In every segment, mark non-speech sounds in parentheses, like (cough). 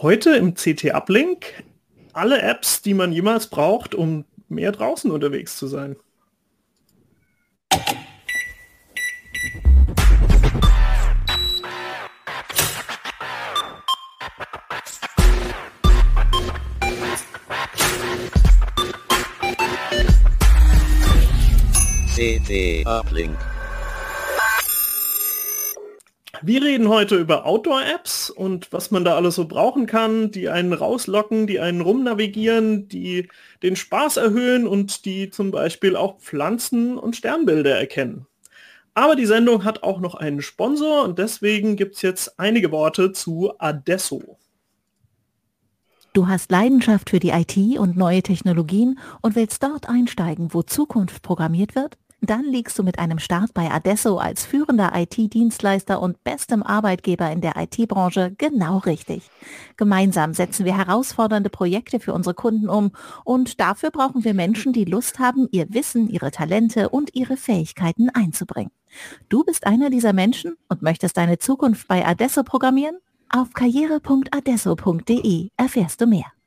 Heute im CT Uplink alle Apps, die man jemals braucht, um mehr draußen unterwegs zu sein. CT Uplink. Wir reden heute über Outdoor-Apps und was man da alles so brauchen kann, die einen rauslocken, die einen rumnavigieren, die den Spaß erhöhen und die zum Beispiel auch Pflanzen und Sternbilder erkennen. Aber die Sendung hat auch noch einen Sponsor und deswegen gibt es jetzt einige Worte zu Adesso. Du hast Leidenschaft für die IT und neue Technologien und willst dort einsteigen, wo Zukunft programmiert wird? Dann liegst du mit einem Start bei Adesso als führender IT-Dienstleister und bestem Arbeitgeber in der IT-Branche genau richtig. Gemeinsam setzen wir herausfordernde Projekte für unsere Kunden um und dafür brauchen wir Menschen, die Lust haben, ihr Wissen, ihre Talente und ihre Fähigkeiten einzubringen. Du bist einer dieser Menschen und möchtest deine Zukunft bei Adesso programmieren? Auf karriere.adesso.de erfährst du mehr.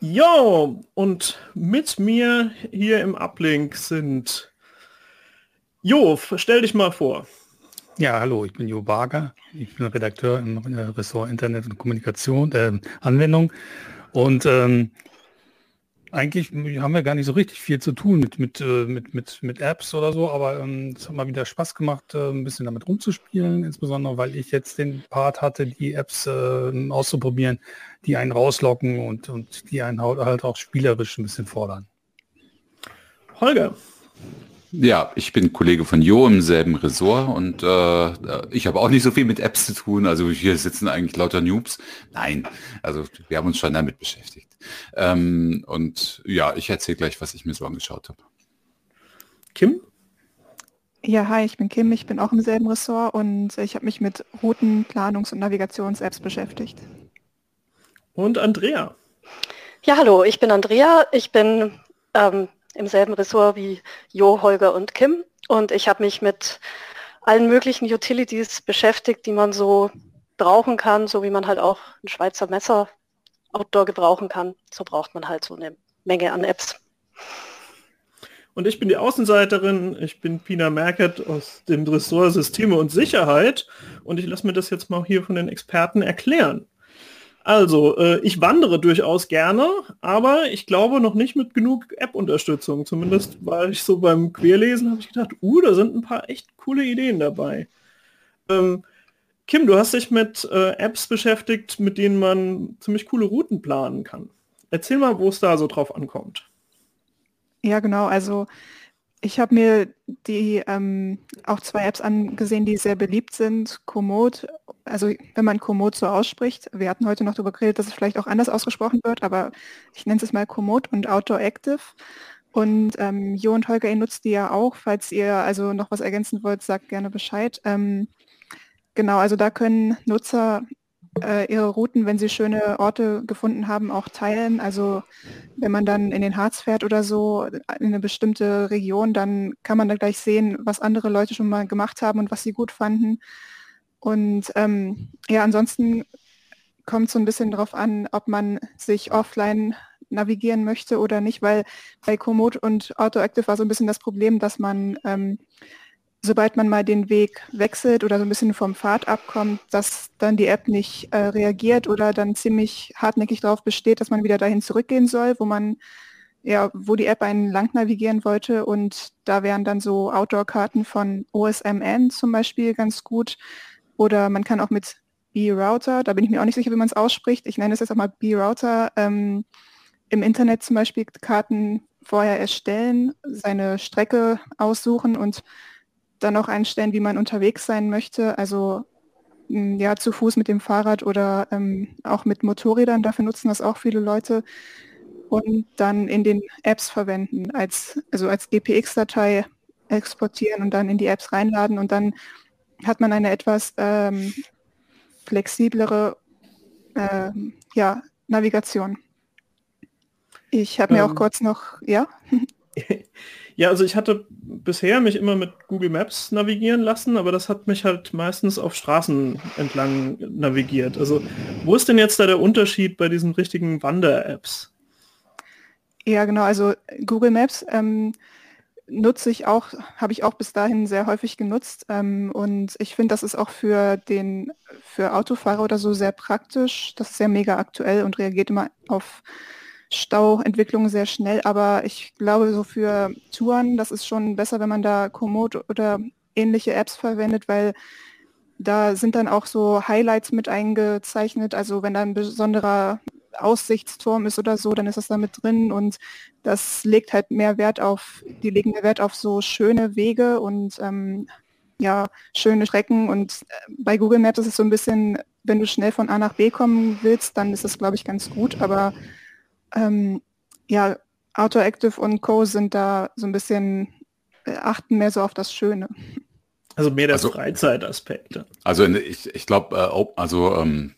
Jo, und mit mir hier im Uplink sind Jo, stell dich mal vor. Ja, hallo, ich bin Jo Barger. Ich bin Redakteur im Ressort Internet und Kommunikation, äh, Anwendung. Und ähm, eigentlich haben wir gar nicht so richtig viel zu tun mit, mit, äh, mit, mit, mit Apps oder so, aber ähm, es hat mal wieder Spaß gemacht, äh, ein bisschen damit rumzuspielen, insbesondere weil ich jetzt den Part hatte, die Apps äh, auszuprobieren, die einen rauslocken und, und die einen halt auch spielerisch ein bisschen fordern. Holger. Ja, ich bin Kollege von Jo im selben Ressort und äh, ich habe auch nicht so viel mit Apps zu tun. Also hier sitzen eigentlich lauter Noobs. Nein, also wir haben uns schon damit beschäftigt. Ähm, und ja, ich erzähle gleich, was ich mir so angeschaut habe. Kim? Ja, hi, ich bin Kim, ich bin auch im selben Ressort und ich habe mich mit Routen, Planungs- und Navigations-Apps beschäftigt. Und Andrea? Ja, hallo, ich bin Andrea, ich bin ähm, im selben Ressort wie Jo, Holger und Kim. Und ich habe mich mit allen möglichen Utilities beschäftigt, die man so brauchen kann, so wie man halt auch ein Schweizer Messer outdoor gebrauchen kann. So braucht man halt so eine Menge an Apps. Und ich bin die Außenseiterin, ich bin Pina Merkert aus dem Ressort Systeme und Sicherheit und ich lasse mir das jetzt mal hier von den Experten erklären. Also, äh, ich wandere durchaus gerne, aber ich glaube noch nicht mit genug App-Unterstützung. Zumindest war ich so beim Querlesen, habe ich gedacht, uh, da sind ein paar echt coole Ideen dabei. Ähm, Kim, du hast dich mit äh, Apps beschäftigt, mit denen man ziemlich coole Routen planen kann. Erzähl mal, wo es da so drauf ankommt. Ja, genau. Also ich habe mir die ähm, auch zwei Apps angesehen, die sehr beliebt sind. Komoot, also wenn man Komoot so ausspricht, wir hatten heute noch darüber geredet, dass es vielleicht auch anders ausgesprochen wird, aber ich nenne es mal Komoot und Outdoor Active. Und ähm, Jo und Holger, ihr nutzt die ja auch. Falls ihr also noch was ergänzen wollt, sagt gerne Bescheid. Ähm, genau, also da können Nutzer äh, ihre Routen, wenn sie schöne Orte gefunden haben, auch teilen. Also wenn man dann in den Harz fährt oder so, in eine bestimmte Region, dann kann man da gleich sehen, was andere Leute schon mal gemacht haben und was sie gut fanden. Und ähm, ja, ansonsten kommt so ein bisschen darauf an, ob man sich offline navigieren möchte oder nicht, weil bei Komoot und AutoActive war so ein bisschen das Problem, dass man ähm, sobald man mal den Weg wechselt oder so ein bisschen vom Pfad abkommt, dass dann die App nicht äh, reagiert oder dann ziemlich hartnäckig darauf besteht, dass man wieder dahin zurückgehen soll, wo man ja, wo die App einen lang navigieren wollte. Und da wären dann so Outdoor-Karten von OSMN zum Beispiel ganz gut. Oder man kann auch mit B-Router, da bin ich mir auch nicht sicher, wie man es ausspricht, ich nenne es jetzt auch mal B-Router, ähm, im Internet zum Beispiel Karten vorher erstellen, seine Strecke aussuchen und dann auch einstellen, wie man unterwegs sein möchte. Also hm, ja, zu Fuß mit dem Fahrrad oder ähm, auch mit Motorrädern. Dafür nutzen das auch viele Leute. Und dann in den Apps verwenden, als, also als GPX-Datei exportieren und dann in die Apps reinladen und dann hat man eine etwas ähm, flexiblere äh, ja, Navigation. Ich habe mir ähm, auch kurz noch, ja? (laughs) Ja, also ich hatte bisher mich immer mit Google Maps navigieren lassen, aber das hat mich halt meistens auf Straßen entlang navigiert. Also wo ist denn jetzt da der Unterschied bei diesen richtigen Wander-Apps? Ja, genau. Also Google Maps ähm, nutze ich auch, habe ich auch bis dahin sehr häufig genutzt. Ähm, und ich finde, das ist auch für den, für Autofahrer oder so sehr praktisch. Das ist sehr mega aktuell und reagiert immer auf Stauentwicklung sehr schnell, aber ich glaube, so für Touren, das ist schon besser, wenn man da Komoot oder ähnliche Apps verwendet, weil da sind dann auch so Highlights mit eingezeichnet. Also wenn da ein besonderer Aussichtsturm ist oder so, dann ist das da mit drin und das legt halt mehr Wert auf, die legen mehr Wert auf so schöne Wege und ähm, ja, schöne Strecken und äh, bei Google Maps ist es so ein bisschen, wenn du schnell von A nach B kommen willst, dann ist das glaube ich ganz gut, aber ähm, ja, Autoactive und Co. sind da so ein bisschen, äh, achten mehr so auf das Schöne. Also mehr der also, Freizeitaspekte. Also ich, ich glaube, äh, also ähm,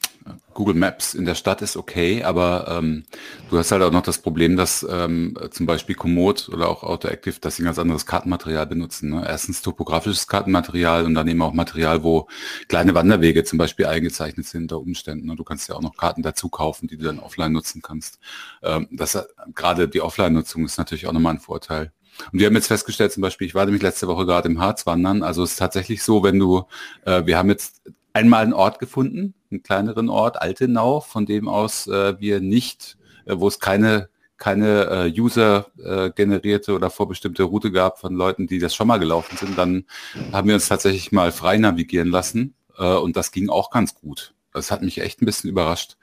Google Maps in der Stadt ist okay, aber ähm, du hast halt auch noch das Problem, dass ähm, zum Beispiel Komoot oder auch Autoactive, dass sie ein ganz anderes Kartenmaterial benutzen. Ne? Erstens topografisches Kartenmaterial und dann eben auch Material, wo kleine Wanderwege zum Beispiel eingezeichnet sind unter Umständen. Ne? Du kannst ja auch noch Karten dazu kaufen, die du dann offline nutzen kannst. Ähm, das gerade die Offline-Nutzung ist natürlich auch nochmal ein Vorteil. Und wir haben jetzt festgestellt, zum Beispiel, ich war nämlich letzte Woche gerade im Harz wandern. Also es ist tatsächlich so, wenn du, äh, wir haben jetzt einmal einen Ort gefunden, einen kleineren Ort, Altenau, von dem aus äh, wir nicht, äh, wo es keine keine äh, User äh, oder vorbestimmte Route gab von Leuten, die das schon mal gelaufen sind, dann haben wir uns tatsächlich mal frei navigieren lassen äh, und das ging auch ganz gut. Das hat mich echt ein bisschen überrascht.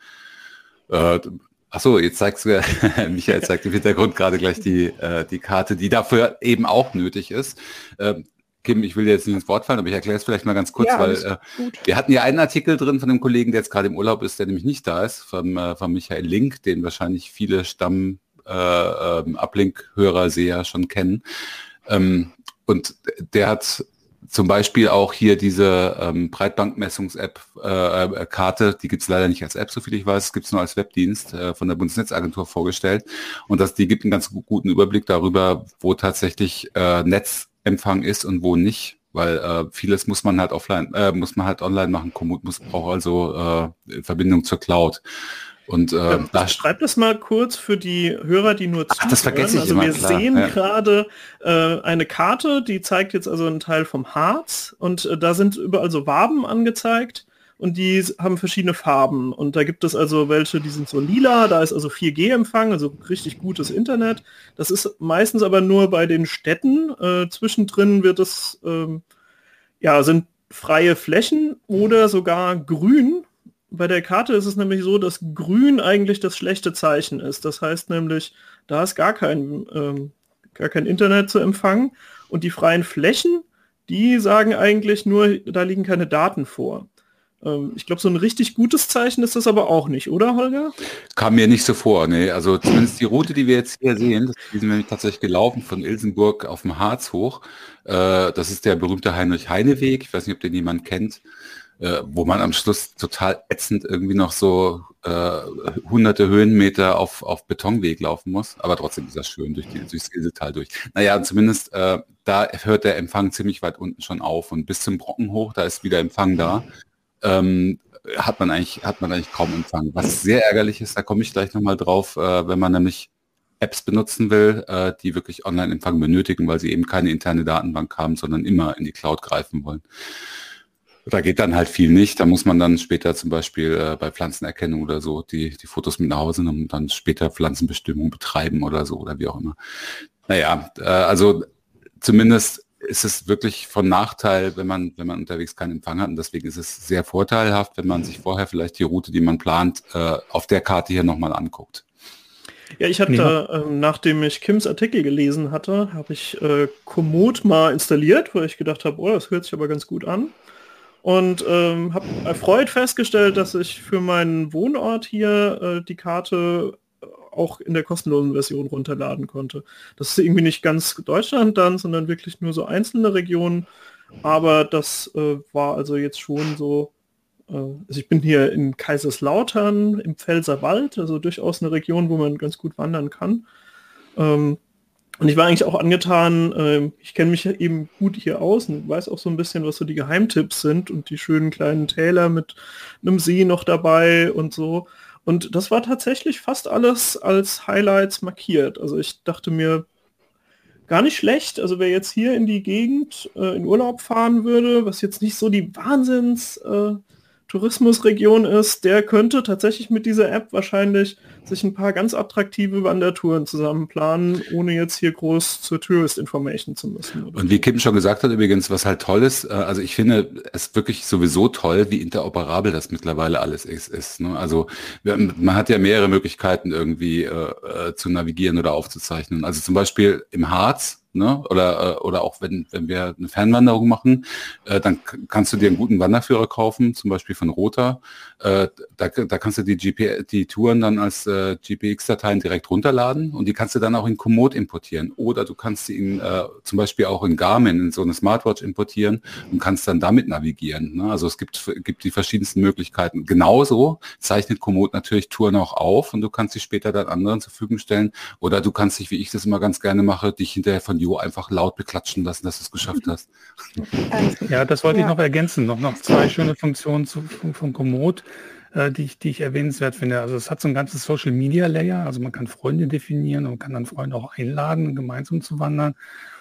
Äh, Achso, jetzt zeigst du, (laughs) Michael zeigt im Hintergrund gerade gleich die, äh, die Karte, die dafür eben auch nötig ist. Ähm, Kim, ich will jetzt nicht ins Wort fallen, aber ich erkläre es vielleicht mal ganz kurz, ja, weil äh, wir hatten ja einen Artikel drin von dem Kollegen, der jetzt gerade im Urlaub ist, der nämlich nicht da ist, vom, äh, von Michael Link, den wahrscheinlich viele Stamm äh, ähm, Uplink-Hörer, Seher schon kennen. Ähm, und der hat zum Beispiel auch hier diese ähm, Breitbandmessungs-App, äh, äh, die gibt es leider nicht als App, soviel ich weiß, gibt es nur als Webdienst äh, von der Bundesnetzagentur vorgestellt. Und das, die gibt einen ganz guten Überblick darüber, wo tatsächlich äh, Netz Empfang ist und wo nicht, weil äh, vieles muss man halt offline, äh, muss man halt online machen. Komoot muss braucht also äh, Verbindung zur Cloud. Und äh, ja, da schreibt das mal kurz für die Hörer, die nur zuhören. Ach, das vergesse ich Also immer, wir klar. sehen ja. gerade äh, eine Karte, die zeigt jetzt also einen Teil vom Harz und äh, da sind überall so Waben angezeigt und die haben verschiedene Farben. Und da gibt es also welche, die sind so lila, da ist also 4G-Empfang, also richtig gutes Internet. Das ist meistens aber nur bei den Städten. Äh, zwischendrin wird es, ähm, ja, sind freie Flächen oder sogar grün. Bei der Karte ist es nämlich so, dass grün eigentlich das schlechte Zeichen ist. Das heißt nämlich, da ist gar kein, ähm, gar kein Internet zu empfangen. Und die freien Flächen, die sagen eigentlich nur, da liegen keine Daten vor. Ähm, ich glaube, so ein richtig gutes Zeichen ist das aber auch nicht, oder Holger? Kam mir nicht so vor, nee. Also zumindest die Route, die wir jetzt hier sehen, die sind nämlich tatsächlich gelaufen von Ilsenburg auf dem Harz hoch. Äh, das ist der berühmte Heinrich-Heine-Weg. Ich weiß nicht, ob den jemand kennt. Äh, wo man am Schluss total ätzend irgendwie noch so äh, hunderte Höhenmeter auf, auf Betonweg laufen muss. Aber trotzdem ist das schön durch die, durchs Ilsetal durch. Naja, zumindest äh, da hört der Empfang ziemlich weit unten schon auf und bis zum Brocken hoch, da ist wieder Empfang da ähm, hat man eigentlich hat man eigentlich kaum Empfang. Was sehr ärgerlich ist, da komme ich gleich nochmal drauf, äh, wenn man nämlich Apps benutzen will, äh, die wirklich Online-Empfang benötigen, weil sie eben keine interne Datenbank haben, sondern immer in die Cloud greifen wollen. Da geht dann halt viel nicht. Da muss man dann später zum Beispiel äh, bei Pflanzenerkennung oder so die, die Fotos mit nach Hause nehmen und dann später Pflanzenbestimmung betreiben oder so oder wie auch immer. Naja, äh, also zumindest ist es wirklich von Nachteil, wenn man, wenn man unterwegs keinen Empfang hat. Und deswegen ist es sehr vorteilhaft, wenn man sich vorher vielleicht die Route, die man plant, äh, auf der Karte hier nochmal anguckt. Ja, ich hatte, ja. äh, nachdem ich Kims Artikel gelesen hatte, habe ich äh, Komoot mal installiert, weil ich gedacht habe, oh, das hört sich aber ganz gut an. Und ähm, habe erfreut festgestellt, dass ich für meinen Wohnort hier äh, die Karte auch in der kostenlosen Version runterladen konnte. Das ist irgendwie nicht ganz Deutschland dann, sondern wirklich nur so einzelne Regionen. Aber das äh, war also jetzt schon so. Äh, also ich bin hier in Kaiserslautern im Pfälzerwald, also durchaus eine Region, wo man ganz gut wandern kann. Ähm, Und ich war eigentlich auch angetan, äh, ich kenne mich eben gut hier aus und weiß auch so ein bisschen, was so die Geheimtipps sind und die schönen kleinen Täler mit einem See noch dabei und so. Und das war tatsächlich fast alles als Highlights markiert. Also ich dachte mir, gar nicht schlecht. Also wer jetzt hier in die Gegend äh, in Urlaub fahren würde, was jetzt nicht so die Wahnsinns äh, Tourismusregion ist, der könnte tatsächlich mit dieser App wahrscheinlich sich ein paar ganz attraktive Wandertouren zusammen planen, ohne jetzt hier groß zur Tourist Information zu müssen. Und wie Kim schon gesagt hat übrigens, was halt toll ist, äh, also ich finde es wirklich sowieso toll, wie interoperabel das mittlerweile alles ist. ist ne? Also man hat ja mehrere Möglichkeiten irgendwie äh, äh, zu navigieren oder aufzuzeichnen. Also zum Beispiel im Harz ne? oder, äh, oder auch wenn, wenn wir eine Fernwanderung machen, äh, dann kannst du dir einen guten Wanderführer kaufen, zum Beispiel von Rota. Äh, da, da kannst du die, GP, die Touren dann als äh, GPX-Dateien direkt runterladen und die kannst du dann auch in Komoot importieren. Oder du kannst sie in, äh, zum Beispiel auch in Garmin, in so eine Smartwatch importieren und kannst dann damit navigieren. Ne? Also es gibt, gibt die verschiedensten Möglichkeiten. Genauso zeichnet Komoot natürlich Touren auch auf und du kannst sie später dann anderen zur Verfügung stellen. Oder du kannst dich, wie ich das immer ganz gerne mache, dich hinterher von Jo einfach laut beklatschen lassen, dass du es geschafft hast. Ja, das wollte ja. ich noch ergänzen. Noch, noch zwei schöne Funktionen zu, von, von Komoot, äh, die, ich, die ich erwähnenswert finde. Also es hat so ein ganzes Social Media Layer, also man kann Freunde definieren und kann dann Freunde auch einladen, gemeinsam zu wandern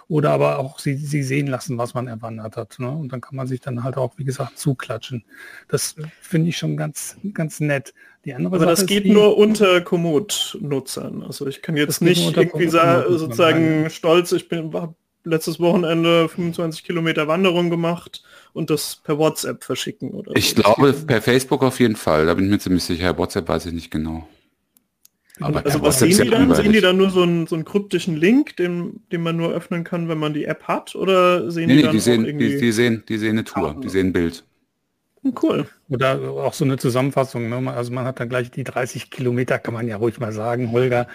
oder aber auch sie, sie sehen lassen, was man erwandert hat. Ne? Und dann kann man sich dann halt auch, wie gesagt, zuklatschen. Das finde ich schon ganz, ganz nett. Die andere aber Sache das geht die, nur unter Komoot-Nutzern. Also ich kann jetzt nicht irgendwie sagen, sozusagen stolz, ich bin letztes Wochenende 25 Kilometer Wanderung gemacht und das per WhatsApp verschicken. Oder ich so. glaube per Facebook auf jeden Fall, da bin ich mir ziemlich sicher. WhatsApp weiß ich nicht genau. Aber also was sehen die dann? Sehen die dann nur so einen, so einen kryptischen Link, den, den man nur öffnen kann, wenn man die App hat? Oder sehen nee, die nee, dann die sehen, die, die, sehen, die sehen eine Tour, die sehen ein Bild. Cool. Oder auch so eine Zusammenfassung. Ne? Also man hat dann gleich die 30 Kilometer, kann man ja ruhig mal sagen, Holger,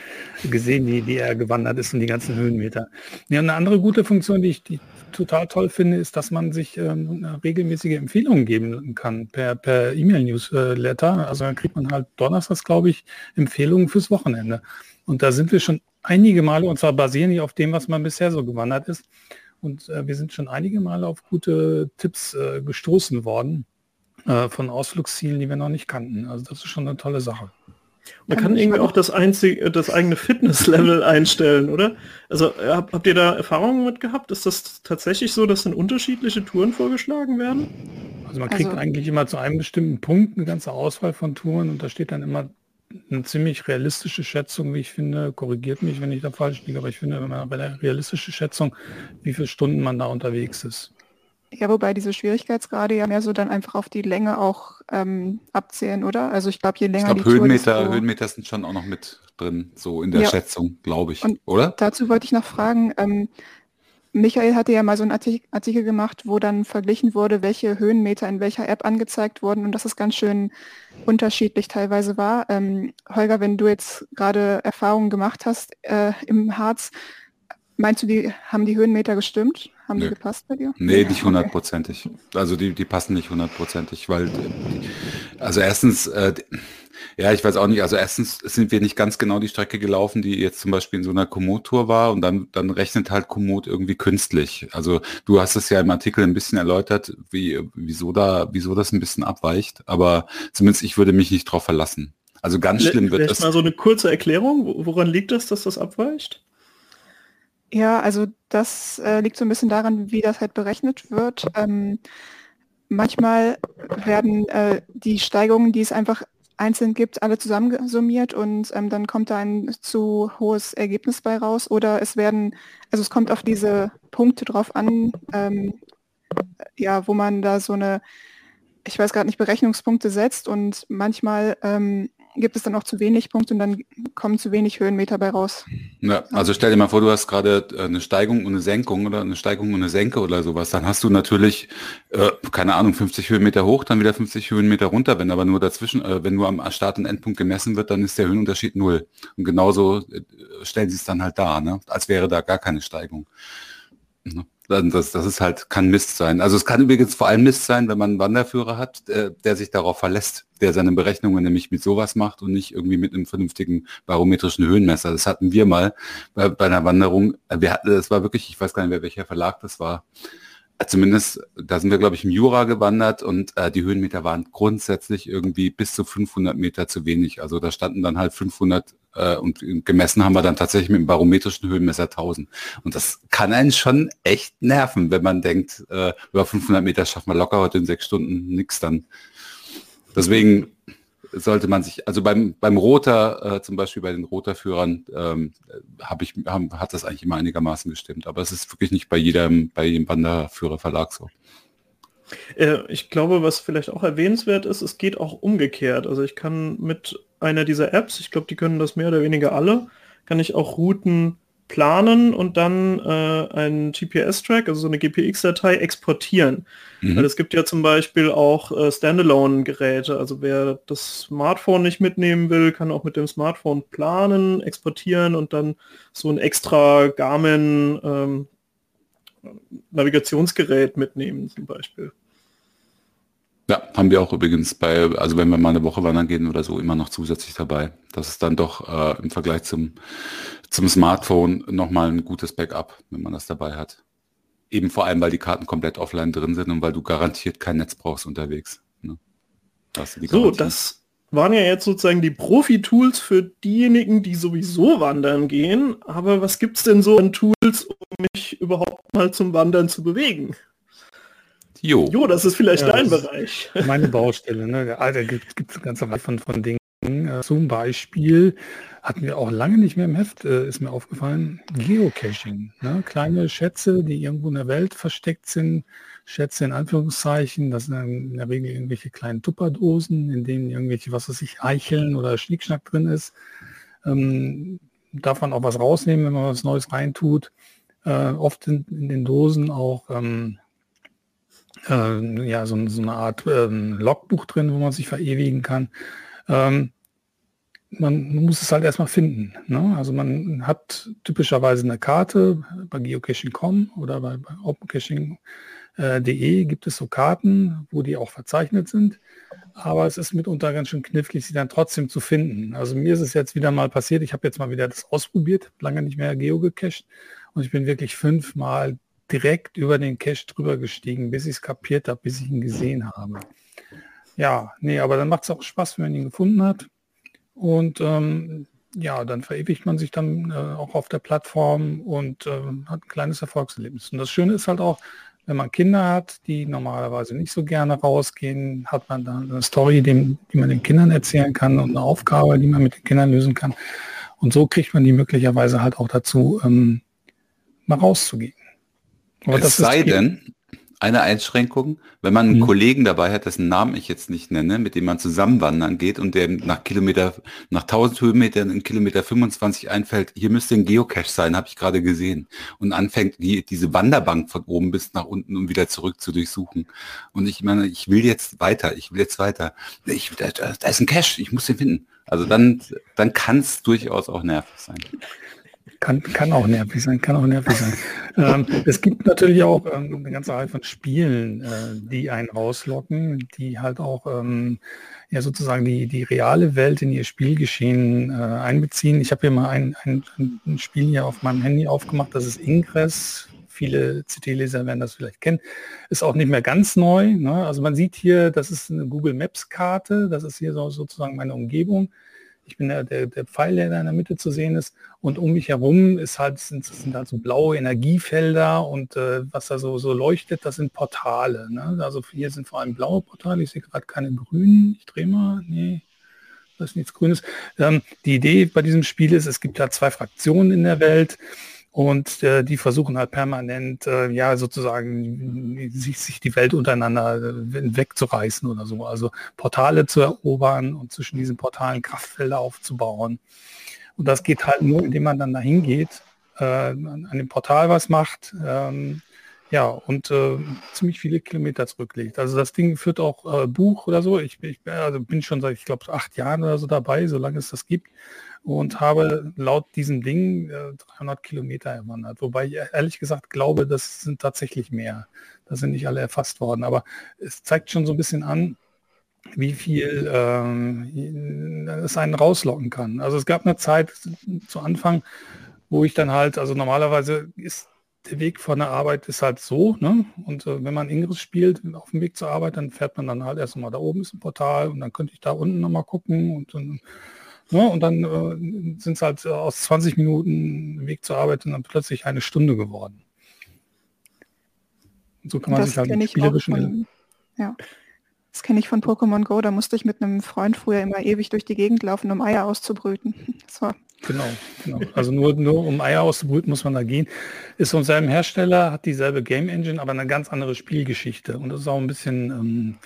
gesehen, die, die er gewandert ist und die ganzen Höhenmeter. Ja, eine andere gute Funktion, die ich die total toll finde, ist, dass man sich ähm, regelmäßige Empfehlungen geben kann per, E-Mail-Newsletter. Also dann kriegt man halt donnerstags, glaube ich, Empfehlungen fürs Wochenende. Und da sind wir schon einige Male, und zwar basieren die auf dem, was man bisher so gewandert ist. Und äh, wir sind schon einige Male auf gute Tipps äh, gestoßen worden äh, von Ausflugszielen, die wir noch nicht kannten. Also das ist schon eine tolle Sache. Man kann, kann irgendwie auch das, einzige, das eigene Fitnesslevel (laughs) einstellen, oder? Also äh, habt, habt ihr da Erfahrungen mit gehabt? Ist das tatsächlich so, dass dann unterschiedliche Touren vorgeschlagen werden? Also man kriegt also, eigentlich immer zu einem bestimmten Punkt eine ganze Auswahl von Touren und da steht dann immer eine ziemlich realistische Schätzung, wie ich finde, korrigiert mich, wenn ich da falsch liege, aber ich finde, wenn man bei der realistischen Schätzung, wie viele Stunden man da unterwegs ist. Ja, wobei diese Schwierigkeitsgrade ja mehr so dann einfach auf die Länge auch ähm, abzählen, oder? Also ich glaube, je länger ich glaub, die Höhenmeter, Tour. Höhenmeter sind schon auch noch mit drin, so in der ja. Schätzung, glaube ich, Und oder? Dazu wollte ich noch fragen, ähm, Michael hatte ja mal so einen Artikel gemacht, wo dann verglichen wurde, welche Höhenmeter in welcher App angezeigt wurden und dass es ganz schön unterschiedlich teilweise war. Ähm, Holger, wenn du jetzt gerade Erfahrungen gemacht hast äh, im Harz, meinst du, die haben die Höhenmeter gestimmt? Haben Nö. die gepasst bei dir? Nee, nicht hundertprozentig. Okay. Also die, die passen nicht hundertprozentig, weil also erstens, äh, ja, ich weiß auch nicht, also erstens sind wir nicht ganz genau die Strecke gelaufen, die jetzt zum Beispiel in so einer Komoot-Tour war und dann, dann rechnet halt Komoot irgendwie künstlich. Also du hast es ja im Artikel ein bisschen erläutert, wie, wieso da, wieso das ein bisschen abweicht, aber zumindest ich würde mich nicht drauf verlassen. Also ganz schlimm wird es. mal so eine kurze Erklärung, woran liegt das, dass das abweicht? Ja, also das äh, liegt so ein bisschen daran, wie das halt berechnet wird. Ähm, manchmal werden äh, die Steigungen, die es einfach einzeln gibt, alle zusammensummiert und ähm, dann kommt da ein zu hohes Ergebnis bei raus. Oder es werden, also es kommt auf diese Punkte drauf an, ähm, ja, wo man da so eine, ich weiß gerade nicht, Berechnungspunkte setzt und manchmal ähm, gibt es dann auch zu wenig Punkte und dann kommen zu wenig Höhenmeter bei raus. Ja, also stell dir mal vor, du hast gerade äh, eine Steigung und eine Senkung oder eine Steigung und eine Senke oder sowas. Dann hast du natürlich, äh, keine Ahnung, 50 Höhenmeter hoch, dann wieder 50 Höhenmeter runter. Wenn aber nur dazwischen, äh, wenn nur am Start- und Endpunkt gemessen wird, dann ist der Höhenunterschied null. Und genauso äh, stellen sie es dann halt da, ne? als wäre da gar keine Steigung. Ne? Das, das ist halt, kann Mist sein. Also es kann übrigens vor allem Mist sein, wenn man einen Wanderführer hat, äh, der sich darauf verlässt, der seine Berechnungen nämlich mit sowas macht und nicht irgendwie mit einem vernünftigen barometrischen Höhenmesser. Das hatten wir mal bei, bei einer Wanderung. Wir hatten, das war wirklich, ich weiß gar nicht mehr, welcher Verlag das war. Zumindest, da sind wir, glaube ich, im Jura gewandert und äh, die Höhenmeter waren grundsätzlich irgendwie bis zu 500 Meter zu wenig. Also da standen dann halt 500 äh, und gemessen haben wir dann tatsächlich mit dem barometrischen Höhenmesser 1000. Und das kann einen schon echt nerven, wenn man denkt, äh, über 500 Meter schafft man locker heute in sechs Stunden nichts dann. Deswegen sollte man sich, also beim, beim Roter, äh, zum Beispiel bei den Roterführern, ähm, habe ich, hab, hat das eigentlich immer einigermaßen gestimmt. Aber es ist wirklich nicht bei jedem, bei jedem Wanderführerverlag so. Äh, ich glaube, was vielleicht auch erwähnenswert ist, es geht auch umgekehrt. Also ich kann mit einer dieser Apps, ich glaube, die können das mehr oder weniger alle, kann ich auch Routen planen und dann äh, einen GPS-Track, also so eine GPX-Datei exportieren. Mhm. Weil es gibt ja zum Beispiel auch äh, Standalone-Geräte. Also wer das Smartphone nicht mitnehmen will, kann auch mit dem Smartphone planen, exportieren und dann so ein extra Garmin ähm, Navigationsgerät mitnehmen zum Beispiel. Ja, haben wir auch übrigens bei, also wenn wir mal eine Woche wandern gehen oder so, immer noch zusätzlich dabei. Das ist dann doch äh, im Vergleich zum, zum Smartphone nochmal ein gutes Backup, wenn man das dabei hat. Eben vor allem, weil die Karten komplett offline drin sind und weil du garantiert kein Netz brauchst unterwegs. Ne? Das so, das waren ja jetzt sozusagen die Profi-Tools für diejenigen, die sowieso wandern gehen. Aber was gibt es denn so an Tools, um mich überhaupt mal zum Wandern zu bewegen? Jo. Jo, das ist vielleicht ja, dein Bereich. (laughs) Meine Baustelle, ne? Also gibt es eine ganze Reihe von, von Dingen. Äh, zum Beispiel hatten wir auch lange nicht mehr im Heft, äh, ist mir aufgefallen, Geocaching. Ne? Kleine Schätze, die irgendwo in der Welt versteckt sind. Schätze in Anführungszeichen, das sind in der Regel irgendwelche kleinen Tupperdosen, in denen irgendwelche, was weiß ich, Eicheln oder Schnickschnack drin ist. Ähm, darf man auch was rausnehmen, wenn man was Neues reintut. Äh, oft sind in den Dosen auch ähm, äh, ja, so, so, eine Art ähm, Logbuch drin, wo man sich verewigen kann. Ähm, man, muss es halt erstmal finden. Ne? Also man hat typischerweise eine Karte bei geocaching.com oder bei, bei opencaching.de gibt es so Karten, wo die auch verzeichnet sind. Aber es ist mitunter ganz schön knifflig, sie dann trotzdem zu finden. Also mir ist es jetzt wieder mal passiert, ich habe jetzt mal wieder das ausprobiert, lange nicht mehr geo gecached und ich bin wirklich fünfmal direkt über den Cache drüber gestiegen, bis ich es kapiert habe, bis ich ihn gesehen habe. Ja, nee, aber dann macht es auch Spaß, wenn man ihn gefunden hat. Und ähm, ja, dann verewigt man sich dann äh, auch auf der Plattform und äh, hat ein kleines Erfolgserlebnis. Und das Schöne ist halt auch, wenn man Kinder hat, die normalerweise nicht so gerne rausgehen, hat man dann eine Story, die, die man den Kindern erzählen kann und eine Aufgabe, die man mit den Kindern lösen kann. Und so kriegt man die möglicherweise halt auch dazu, ähm, mal rauszugehen. Aber es sei denn, eine Einschränkung, wenn man einen mhm. Kollegen dabei hat, dessen Namen ich jetzt nicht nenne, mit dem man zusammen wandern geht und der nach Kilometer, nach 1000 Höhenmetern in Kilometer 25 einfällt, hier müsste ein Geocache sein, habe ich gerade gesehen. Und anfängt, die, diese Wanderbank von oben bis nach unten und wieder zurück zu durchsuchen. Und ich meine, ich will jetzt weiter, ich will jetzt weiter. Ich, da, da ist ein Cache, ich muss den finden. Also dann, dann kann es durchaus auch nervig sein. Kann, kann auch nervig sein, kann auch nervig sein. (laughs) ähm, es gibt natürlich auch ähm, eine ganze Reihe von Spielen, äh, die einen rauslocken, die halt auch ähm, ja sozusagen die, die reale Welt in ihr Spielgeschehen äh, einbeziehen. Ich habe hier mal ein, ein, ein Spiel hier auf meinem Handy aufgemacht, das ist Ingress. Viele CT-Leser werden das vielleicht kennen. Ist auch nicht mehr ganz neu. Ne? Also man sieht hier, das ist eine Google Maps-Karte, das ist hier so, sozusagen meine Umgebung ich bin der, der, der Pfeil, der da in der Mitte zu sehen ist. Und um mich herum ist halt, sind, sind halt so blaue Energiefelder und äh, was da so, so leuchtet, das sind Portale. Ne? Also hier sind vor allem blaue Portale. Ich sehe gerade keine grünen. Ich drehe mal. Nee, das ist nichts Grünes. Ähm, die Idee bei diesem Spiel ist, es gibt da zwei Fraktionen in der Welt. Und äh, die versuchen halt permanent, äh, ja, sozusagen sich, sich die Welt untereinander äh, wegzureißen oder so. Also Portale zu erobern und zwischen diesen Portalen Kraftfelder aufzubauen. Und das geht halt nur, indem man dann dahin geht, äh, an, dem Portal was macht, ähm, ja, und äh, ziemlich viele Kilometer zurücklegt. Also das Ding führt auch äh, Buch oder so. Ich, ich also bin schon seit, ich glaube, acht Jahren oder so dabei, solange es das gibt. Und habe laut diesem Ding äh, 300 Kilometer erwandert. Wobei ich ehrlich gesagt glaube, das sind tatsächlich mehr. Da sind nicht alle erfasst worden. Aber es zeigt schon so ein bisschen an, wie viel ähm, es einen rauslocken kann. Also es gab eine Zeit zu Anfang, wo ich dann halt, also normalerweise ist der Weg von der Arbeit ist halt so, ne? Und äh, wenn man Ingress spielt auf dem Weg zur Arbeit, dann fährt man dann halt erst mal da oben ist ein Portal und dann könnte ich da unten noch mal gucken und dann, ne? und dann äh, sind es halt äh, aus 20 Minuten Weg zur Arbeit und dann plötzlich eine Stunde geworden. Und so kann man das sich halt mit spielerischen... Ja. Das kenne ich von Pokémon Go, da musste ich mit einem Freund früher immer ewig durch die Gegend laufen, um Eier auszubrüten. (laughs) War Genau, genau. Also nur, nur um Eier auszubrüten muss man da gehen. Ist von seinem Hersteller, hat dieselbe Game Engine, aber eine ganz andere Spielgeschichte. Und das ist auch ein bisschen ähm,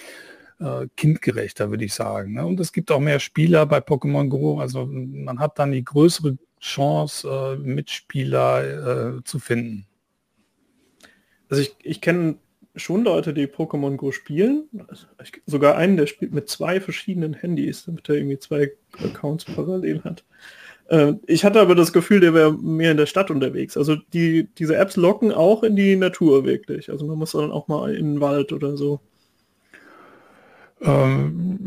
äh, kindgerechter, würde ich sagen. Ne? Und es gibt auch mehr Spieler bei Pokémon Go. Also man hat dann die größere Chance, äh, Mitspieler äh, zu finden. Also ich, ich kenne schon Leute, die Pokémon Go spielen. Also sogar einen, der spielt mit zwei verschiedenen Handys, damit er irgendwie zwei Accounts parallel hat. Ich hatte aber das Gefühl, der wäre mehr in der Stadt unterwegs. Also die, diese Apps locken auch in die Natur wirklich. Also man muss dann auch mal in den Wald oder so. Ähm,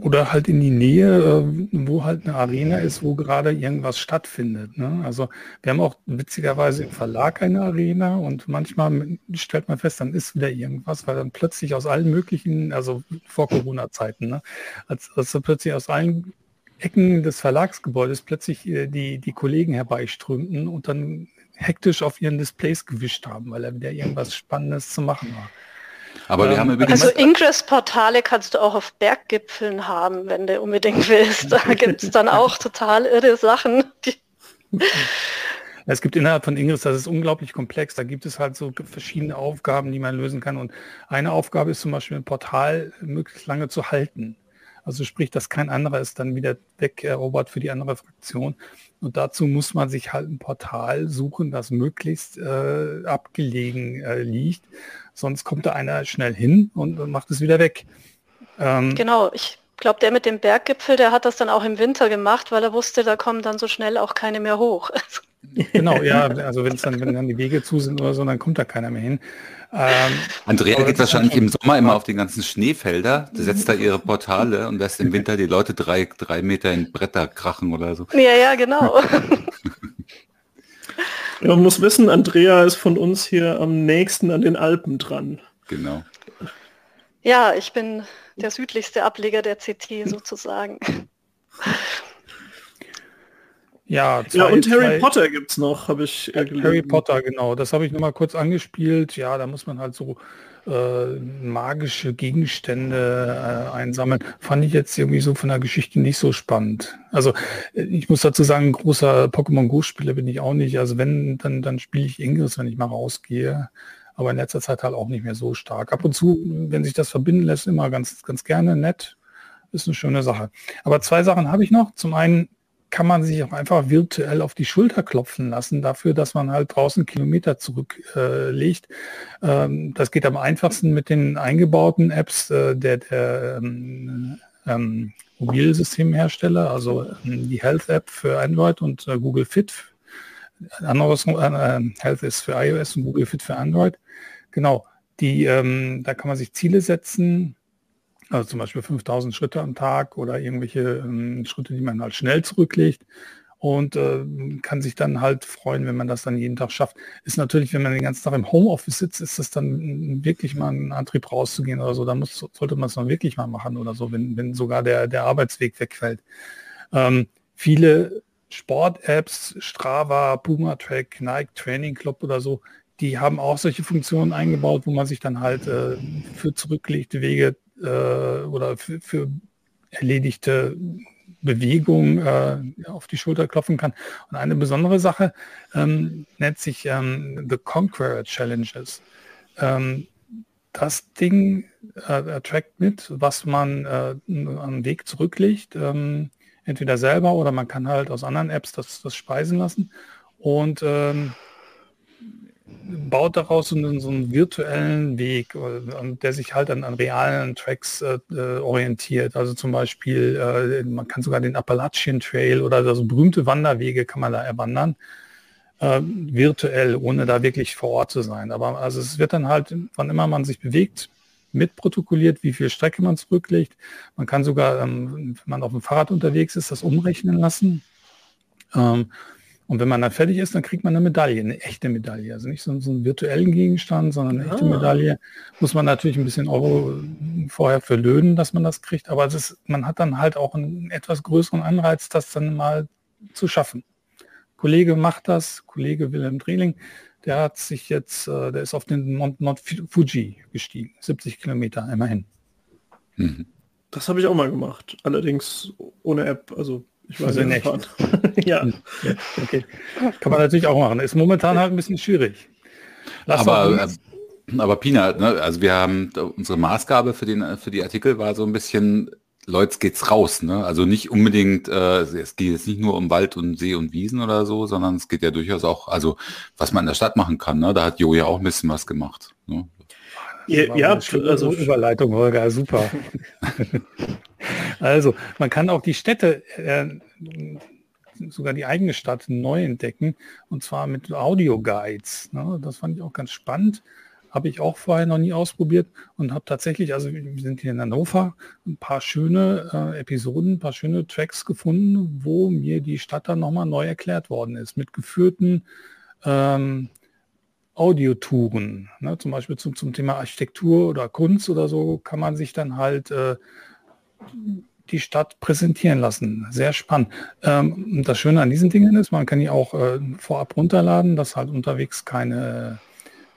oder halt in die Nähe, äh, wo halt eine Arena ist, wo gerade irgendwas stattfindet. Ne? Also wir haben auch witzigerweise im Verlag eine Arena und manchmal stellt man fest, dann ist wieder irgendwas, weil dann plötzlich aus allen möglichen, also vor Corona-Zeiten, ne? als, als plötzlich aus allen Ecken des Verlagsgebäudes plötzlich äh, die, die Kollegen herbeiströmten und dann hektisch auf ihren Displays gewischt haben, weil er wieder irgendwas Spannendes zu machen war. Aber ähm, wir haben übrigens also Ingress-Portale kannst du auch auf Berggipfeln haben, wenn du unbedingt (laughs) willst. Da gibt es dann auch total irre Sachen. (laughs) es gibt innerhalb von Ingress, das ist unglaublich komplex. Da gibt es halt so verschiedene Aufgaben, die man lösen kann. Und eine Aufgabe ist zum Beispiel ein Portal möglichst lange zu halten. Also sprich, dass kein anderer ist dann wieder wegerobert für die andere Fraktion. Und dazu muss man sich halt ein Portal suchen, das möglichst äh, abgelegen äh, liegt. Sonst kommt da einer schnell hin und, macht es wieder weg. Ähm, genau, ich glaube, der mit dem Berggipfel, der hat das dann auch im Winter gemacht, weil er wusste, da kommen dann so schnell auch keine mehr hoch. (laughs) Genau, ja, also wenn dann, wenn dann die Wege zu sind oder so, dann kommt da keiner mehr hin. Ähm, Andrea geht wahrscheinlich im Sommer immer auf die ganzen Schneefelder, setzt da ihre Portale und lässt im Winter die Leute drei, drei Meter in Bretter krachen oder so. Ja, ja, genau. (laughs) ja, man muss wissen, Andrea ist von uns hier am nächsten an den Alpen dran. Genau. Ja, ich bin der südlichste Ableger der CT sozusagen. Ja, zwei, ja und Harry zwei, Potter gibt es noch, habe ich äh, Harry Potter, genau. Das habe ich noch mal kurz angespielt. Ja, da muss man halt so äh, magische Gegenstände äh, einsammeln. Fand ich jetzt irgendwie so von der Geschichte nicht so spannend. Also äh, ich muss dazu sagen, großer Pokémon Go-Spieler bin ich auch nicht. Also wenn, dann, dann spiele ich Ingress, wenn ich mal rausgehe. Aber in letzter Zeit halt auch nicht mehr so stark. Ab und zu, wenn sich das verbinden lässt, immer ganz, ganz gerne, nett. Ist eine schöne Sache. Aber zwei Sachen habe ich noch. Zum einen kann man sich auch einfach virtuell auf die Schulter klopfen lassen dafür, dass man halt draußen Kilometer zurücklegt. Äh, ähm, das geht am einfachsten mit den eingebauten Apps äh, der, der ähm, ähm, Mobilsystemhersteller, also ähm, die Health App für Android und äh, Google Fit. Anderes äh, Health ist für iOS und Google Fit für Android. Genau, die, ähm, da kann man sich Ziele setzen, also zum Beispiel 5000 Schritte am Tag oder irgendwelche ähm, Schritte, die man halt schnell zurücklegt und äh, kann sich dann halt freuen, wenn man das dann jeden Tag schafft. Ist natürlich, wenn man den ganzen Tag im Homeoffice sitzt, ist das dann wirklich mal ein Antrieb rauszugehen oder so. Da muss, sollte man es dann wirklich mal machen oder so, wenn, wenn sogar der, der Arbeitsweg wegfällt. Ähm, viele Sport-Apps, Strava, Puma Track, Nike Training Club oder so, die haben auch solche Funktionen eingebaut, wo man sich dann halt äh, für zurückgelegte Wege äh, oder für, für erledigte Bewegung äh, auf die Schulter klopfen kann. Und eine besondere Sache ähm, nennt sich ähm, The Conqueror Challenges. Ähm, das Ding äh, trackt mit, was man äh, am Weg zurücklegt, ähm, entweder selber oder man kann halt aus anderen Apps das, das speisen lassen. Und ähm, baut daraus so einen, so einen virtuellen Weg, äh, der sich halt an, an realen Tracks äh, äh, orientiert. Also zum Beispiel, äh, man kann sogar den Appalachian Trail oder so berühmte Wanderwege kann man da erwandern, äh, virtuell, ohne da wirklich vor Ort zu sein. Aber also es wird dann halt, wann immer man sich bewegt, mitprotokolliert, wie viel Strecke man zurücklegt. Man kann sogar, ähm, wenn man auf dem Fahrrad unterwegs ist, das umrechnen lassen. Ähm, und wenn man dann fertig ist, dann kriegt man eine Medaille, eine echte Medaille. Also nicht so, so einen virtuellen Gegenstand, sondern eine ah. echte Medaille. Muss man natürlich ein bisschen Euro vorher verlöhnen, dass man das kriegt. Aber ist, man hat dann halt auch einen etwas größeren Anreiz, das dann mal zu schaffen. Kollege macht das, Kollege Wilhelm Drehling, der hat sich jetzt, äh, der ist auf den Mount, Mount Fuji gestiegen, 70 Kilometer immerhin. Mhm. Das habe ich auch mal gemacht, allerdings ohne App, also ich weiß also nicht. (laughs) ja. ja. Okay. Kann man natürlich auch machen. Ist momentan halt ein bisschen schwierig. Lass aber, äh, aber Pina, ne, also wir haben unsere Maßgabe für den für die Artikel war so ein bisschen Leute geht's raus, ne? Also nicht unbedingt, äh, es geht jetzt nicht nur um Wald und See und Wiesen oder so, sondern es geht ja durchaus auch, also was man in der Stadt machen kann, ne? Da hat Jo ja auch ein bisschen was gemacht. Ne? Ja, ja also Überleitung, Holger, super. (laughs) also, man kann auch die Städte, äh, sogar die eigene Stadt neu entdecken, und zwar mit Audio-Guides. Ne? Das fand ich auch ganz spannend. Habe ich auch vorher noch nie ausprobiert und habe tatsächlich, also wir sind hier in Hannover, ein paar schöne äh, Episoden, ein paar schöne Tracks gefunden, wo mir die Stadt dann nochmal neu erklärt worden ist, mit geführten ähm, Audiotouren. Ne? Zum Beispiel zum, zum Thema Architektur oder Kunst oder so kann man sich dann halt äh, die Stadt präsentieren lassen. Sehr spannend. Ähm, das Schöne an diesen Dingen ist, man kann die auch äh, vorab runterladen, dass halt unterwegs keine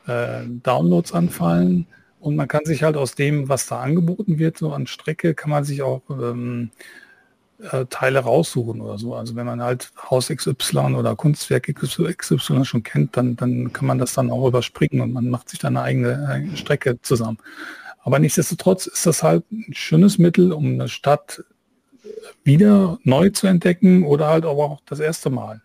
äh, Downloads anfallen. Und man kann sich halt aus dem, was da angeboten wird, so an Strecke, kann man sich auch ähm, äh, Teile raussuchen oder so. Also wenn man halt Haus XY oder Kunstwerk XY schon kennt, dann, dann kann man das dann auch überspringen und man macht sich dann eine eigene, eigene Strecke zusammen. Aber nichtsdestotrotz ist das halt ein schönes Mittel, um eine Stadt wieder neu zu entdecken oder halt aber auch das erste Mal.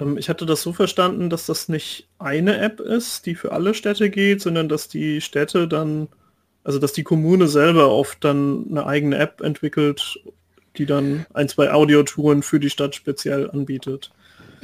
Ähm, ich hatte das so verstanden, dass das nicht eine App ist, die für alle Städte geht, sondern dass die Städte dann, also dass die Kommune selber oft dann eine eigene App entwickelt die dann ein, zwei Audiotouren für die Stadt speziell anbietet.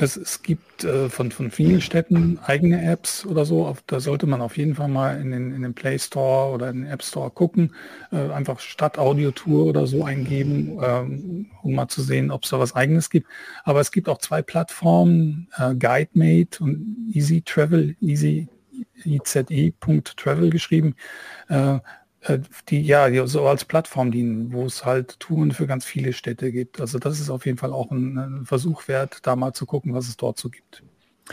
Es, es gibt äh, von, von vielen Städten eigene Apps oder so. Auf, da sollte man auf jeden Fall mal in den, in den Play Store oder in den App Store gucken. Äh, einfach Stadt Audiotour oder so eingeben, ähm, um mal zu sehen, ob es da was eigenes gibt. Aber es gibt auch zwei Plattformen, äh, GuideMate und Easy Travel, Easy IZE.travel geschrieben, äh, die ja die so als Plattform dienen, wo es halt Touren für ganz viele Städte gibt. Also das ist auf jeden Fall auch ein, ein Versuch wert, da mal zu gucken, was es dort so gibt.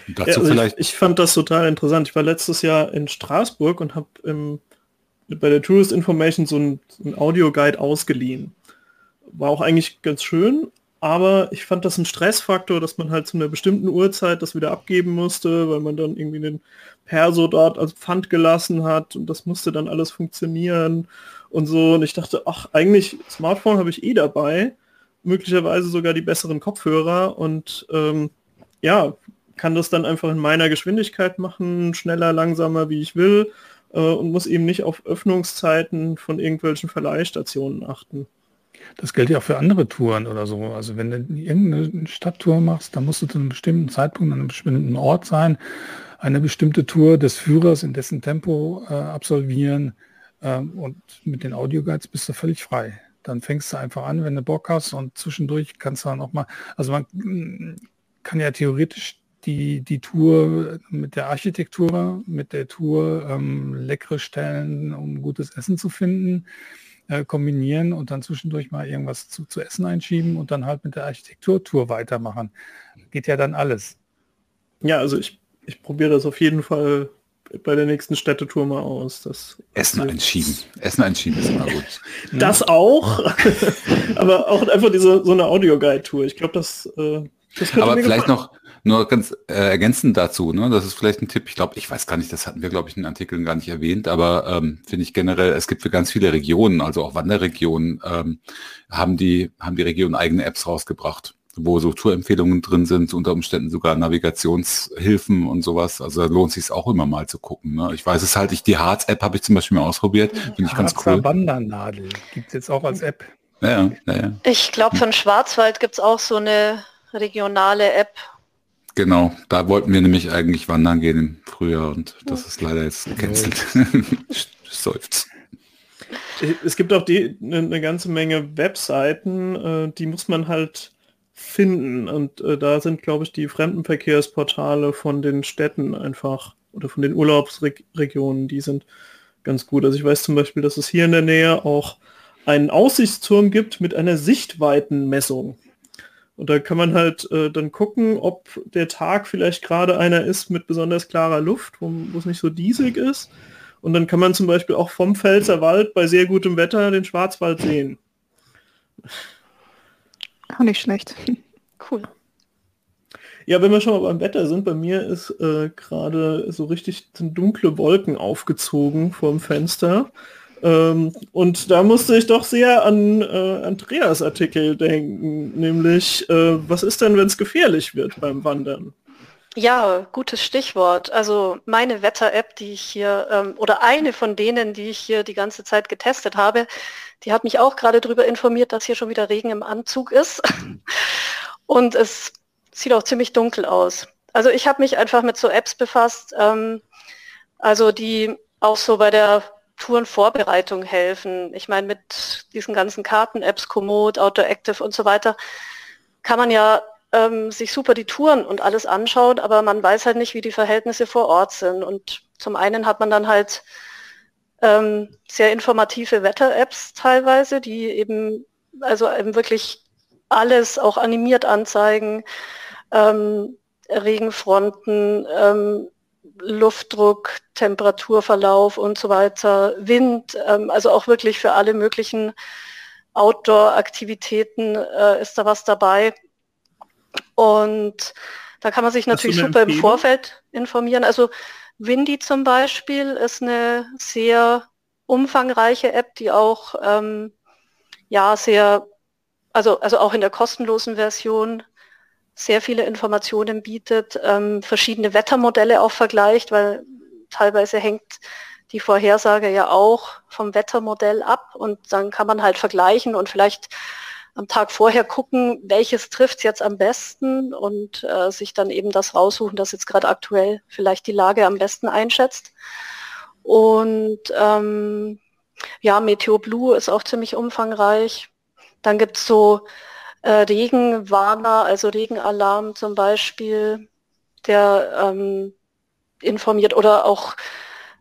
Dazu ja, also vielleicht. Ich, ich, fand das total interessant. Ich war letztes Jahr in Straßburg und habe bei der Tourist Information so ein, ein Audio-Guide ausgeliehen. War auch eigentlich ganz schön, aber ich fand das ein Stressfaktor, dass man halt zu einer bestimmten Uhrzeit das wieder abgeben musste, weil man dann irgendwie den Perso dort als Pfand gelassen hat und das musste dann alles funktionieren und so. Und ich dachte, ach, eigentlich Smartphone habe ich eh dabei, möglicherweise sogar die besseren Kopfhörer und ähm, ja, kann das dann einfach in meiner Geschwindigkeit machen, schneller, langsamer, wie ich will äh, und muss eben nicht auf Öffnungszeiten von irgendwelchen Verleihstationen achten. Das gilt ja auch für andere Touren oder so. Also wenn du irgendeine Stadttour machst, dann musst du zu einem bestimmten Zeitpunkt an einem bestimmten Ort sein, eine bestimmte Tour des Führers in dessen Tempo äh, absolvieren äh, und mit den Audioguides bist du völlig frei. Dann fängst du einfach an, wenn du Bock hast und zwischendurch kannst du dann auch mal, also man mm, kann ja theoretisch die, die Tour mit der Architektur, mit der Tour ähm, leckere Stellen, um gutes Essen zu finden, äh, kombinieren und dann zwischendurch mal irgendwas zu, zu essen einschieben und dann halt mit der Architekturtour weitermachen. Geht ja dann alles. Ja, also ich, ich probiere das auf jeden Fall bei der nächsten Städtetour mal aus. Das Essen einschieben. Essen einschieben ist immer gut. (laughs) Das auch, (laughs) aber auch einfach diese so eine Audio-Guide-Tour. Ich glaube, das, äh, das Aber vielleicht gefallen. noch nur ganz äh, ergänzend dazu, ne? das ist vielleicht ein Tipp, ich glaube, ich weiß gar nicht, das hatten wir, glaube ich, in den Artikeln gar nicht erwähnt, aber ähm, finde ich generell, es gibt für ganz viele Regionen, also auch Wanderregionen, ähm, haben die, haben die Regionen eigene Apps rausgebracht wo so Tourempfehlungen drin sind, unter Umständen sogar Navigationshilfen und sowas. Also da lohnt sich auch immer mal zu gucken. Ne? Ich weiß es halt, ich die Harz-App habe ich zum Beispiel mal ausprobiert, finde ich ganz cool. Wandernadel gibt es jetzt auch als App. Ja, ja, ja. Ich glaube, von Schwarzwald gibt es auch so eine regionale App. Genau, da wollten wir nämlich eigentlich wandern gehen im Frühjahr und das ist leider jetzt gecancelt. (laughs) Seufzt. Es gibt auch die, eine, eine ganze Menge Webseiten, äh, die muss man halt finden. Und äh, da sind, glaube ich, die Fremdenverkehrsportale von den Städten einfach oder von den Urlaubsregionen, die sind ganz gut. Also ich weiß zum Beispiel, dass es hier in der Nähe auch einen Aussichtsturm gibt mit einer Sichtweitenmessung. Und da kann man halt äh, dann gucken, ob der Tag vielleicht gerade einer ist mit besonders klarer Luft, wo, es nicht so diesig ist. Und dann kann man zum Beispiel auch vom Pfälzer Wald bei sehr gutem Wetter den Schwarzwald sehen. Auch nicht schlecht. (laughs) Cool. Ja, wenn wir schon mal beim Wetter sind, bei mir ist äh, gerade so richtig dunkle Wolken aufgezogen vorm Fenster. Ähm, und da musste ich doch sehr an äh, Andreas Artikel denken, nämlich, äh, was ist denn, wenn es gefährlich wird beim Wandern? Ja, gutes Stichwort. Also meine Wetter-App, die ich hier, ähm, oder eine von denen, die ich hier die ganze Zeit getestet habe, die hat mich auch gerade darüber informiert, dass hier schon wieder Regen im Anzug ist. (laughs) Und es sieht auch ziemlich dunkel aus. Also ich habe mich einfach mit so Apps befasst, ähm, also die auch so bei der Tourenvorbereitung helfen. Ich meine, mit diesen ganzen Karten-Apps, Komoot, Outdoor Active und so weiter, kann man ja ähm, sich super die Touren und alles anschaut, aber man weiß halt nicht, wie die Verhältnisse vor Ort sind. Und zum einen hat man dann halt ähm, sehr informative Wetter-Apps teilweise, die eben also eben wirklich alles auch animiert anzeigen, ähm, Regenfronten, ähm, Luftdruck, Temperaturverlauf und so weiter, Wind, ähm, also auch wirklich für alle möglichen Outdoor-Aktivitäten äh, ist da was dabei. Und da kann man sich natürlich super im Vorfeld informieren. Also Windy zum Beispiel ist eine sehr umfangreiche App, die auch ähm, ja sehr, also, also auch in der kostenlosen Version sehr viele Informationen bietet, ähm, verschiedene Wettermodelle auch vergleicht, weil teilweise hängt die Vorhersage ja auch vom Wettermodell ab und dann kann man halt vergleichen und vielleicht am Tag vorher gucken, welches trifft jetzt am besten und äh, sich dann eben das raussuchen, das jetzt gerade aktuell vielleicht die Lage am besten einschätzt. Und ähm, ja, Meteo Blue ist auch ziemlich umfangreich. Dann gibt es so äh, Regenwarner, also Regenalarm zum Beispiel, der ähm, informiert oder auch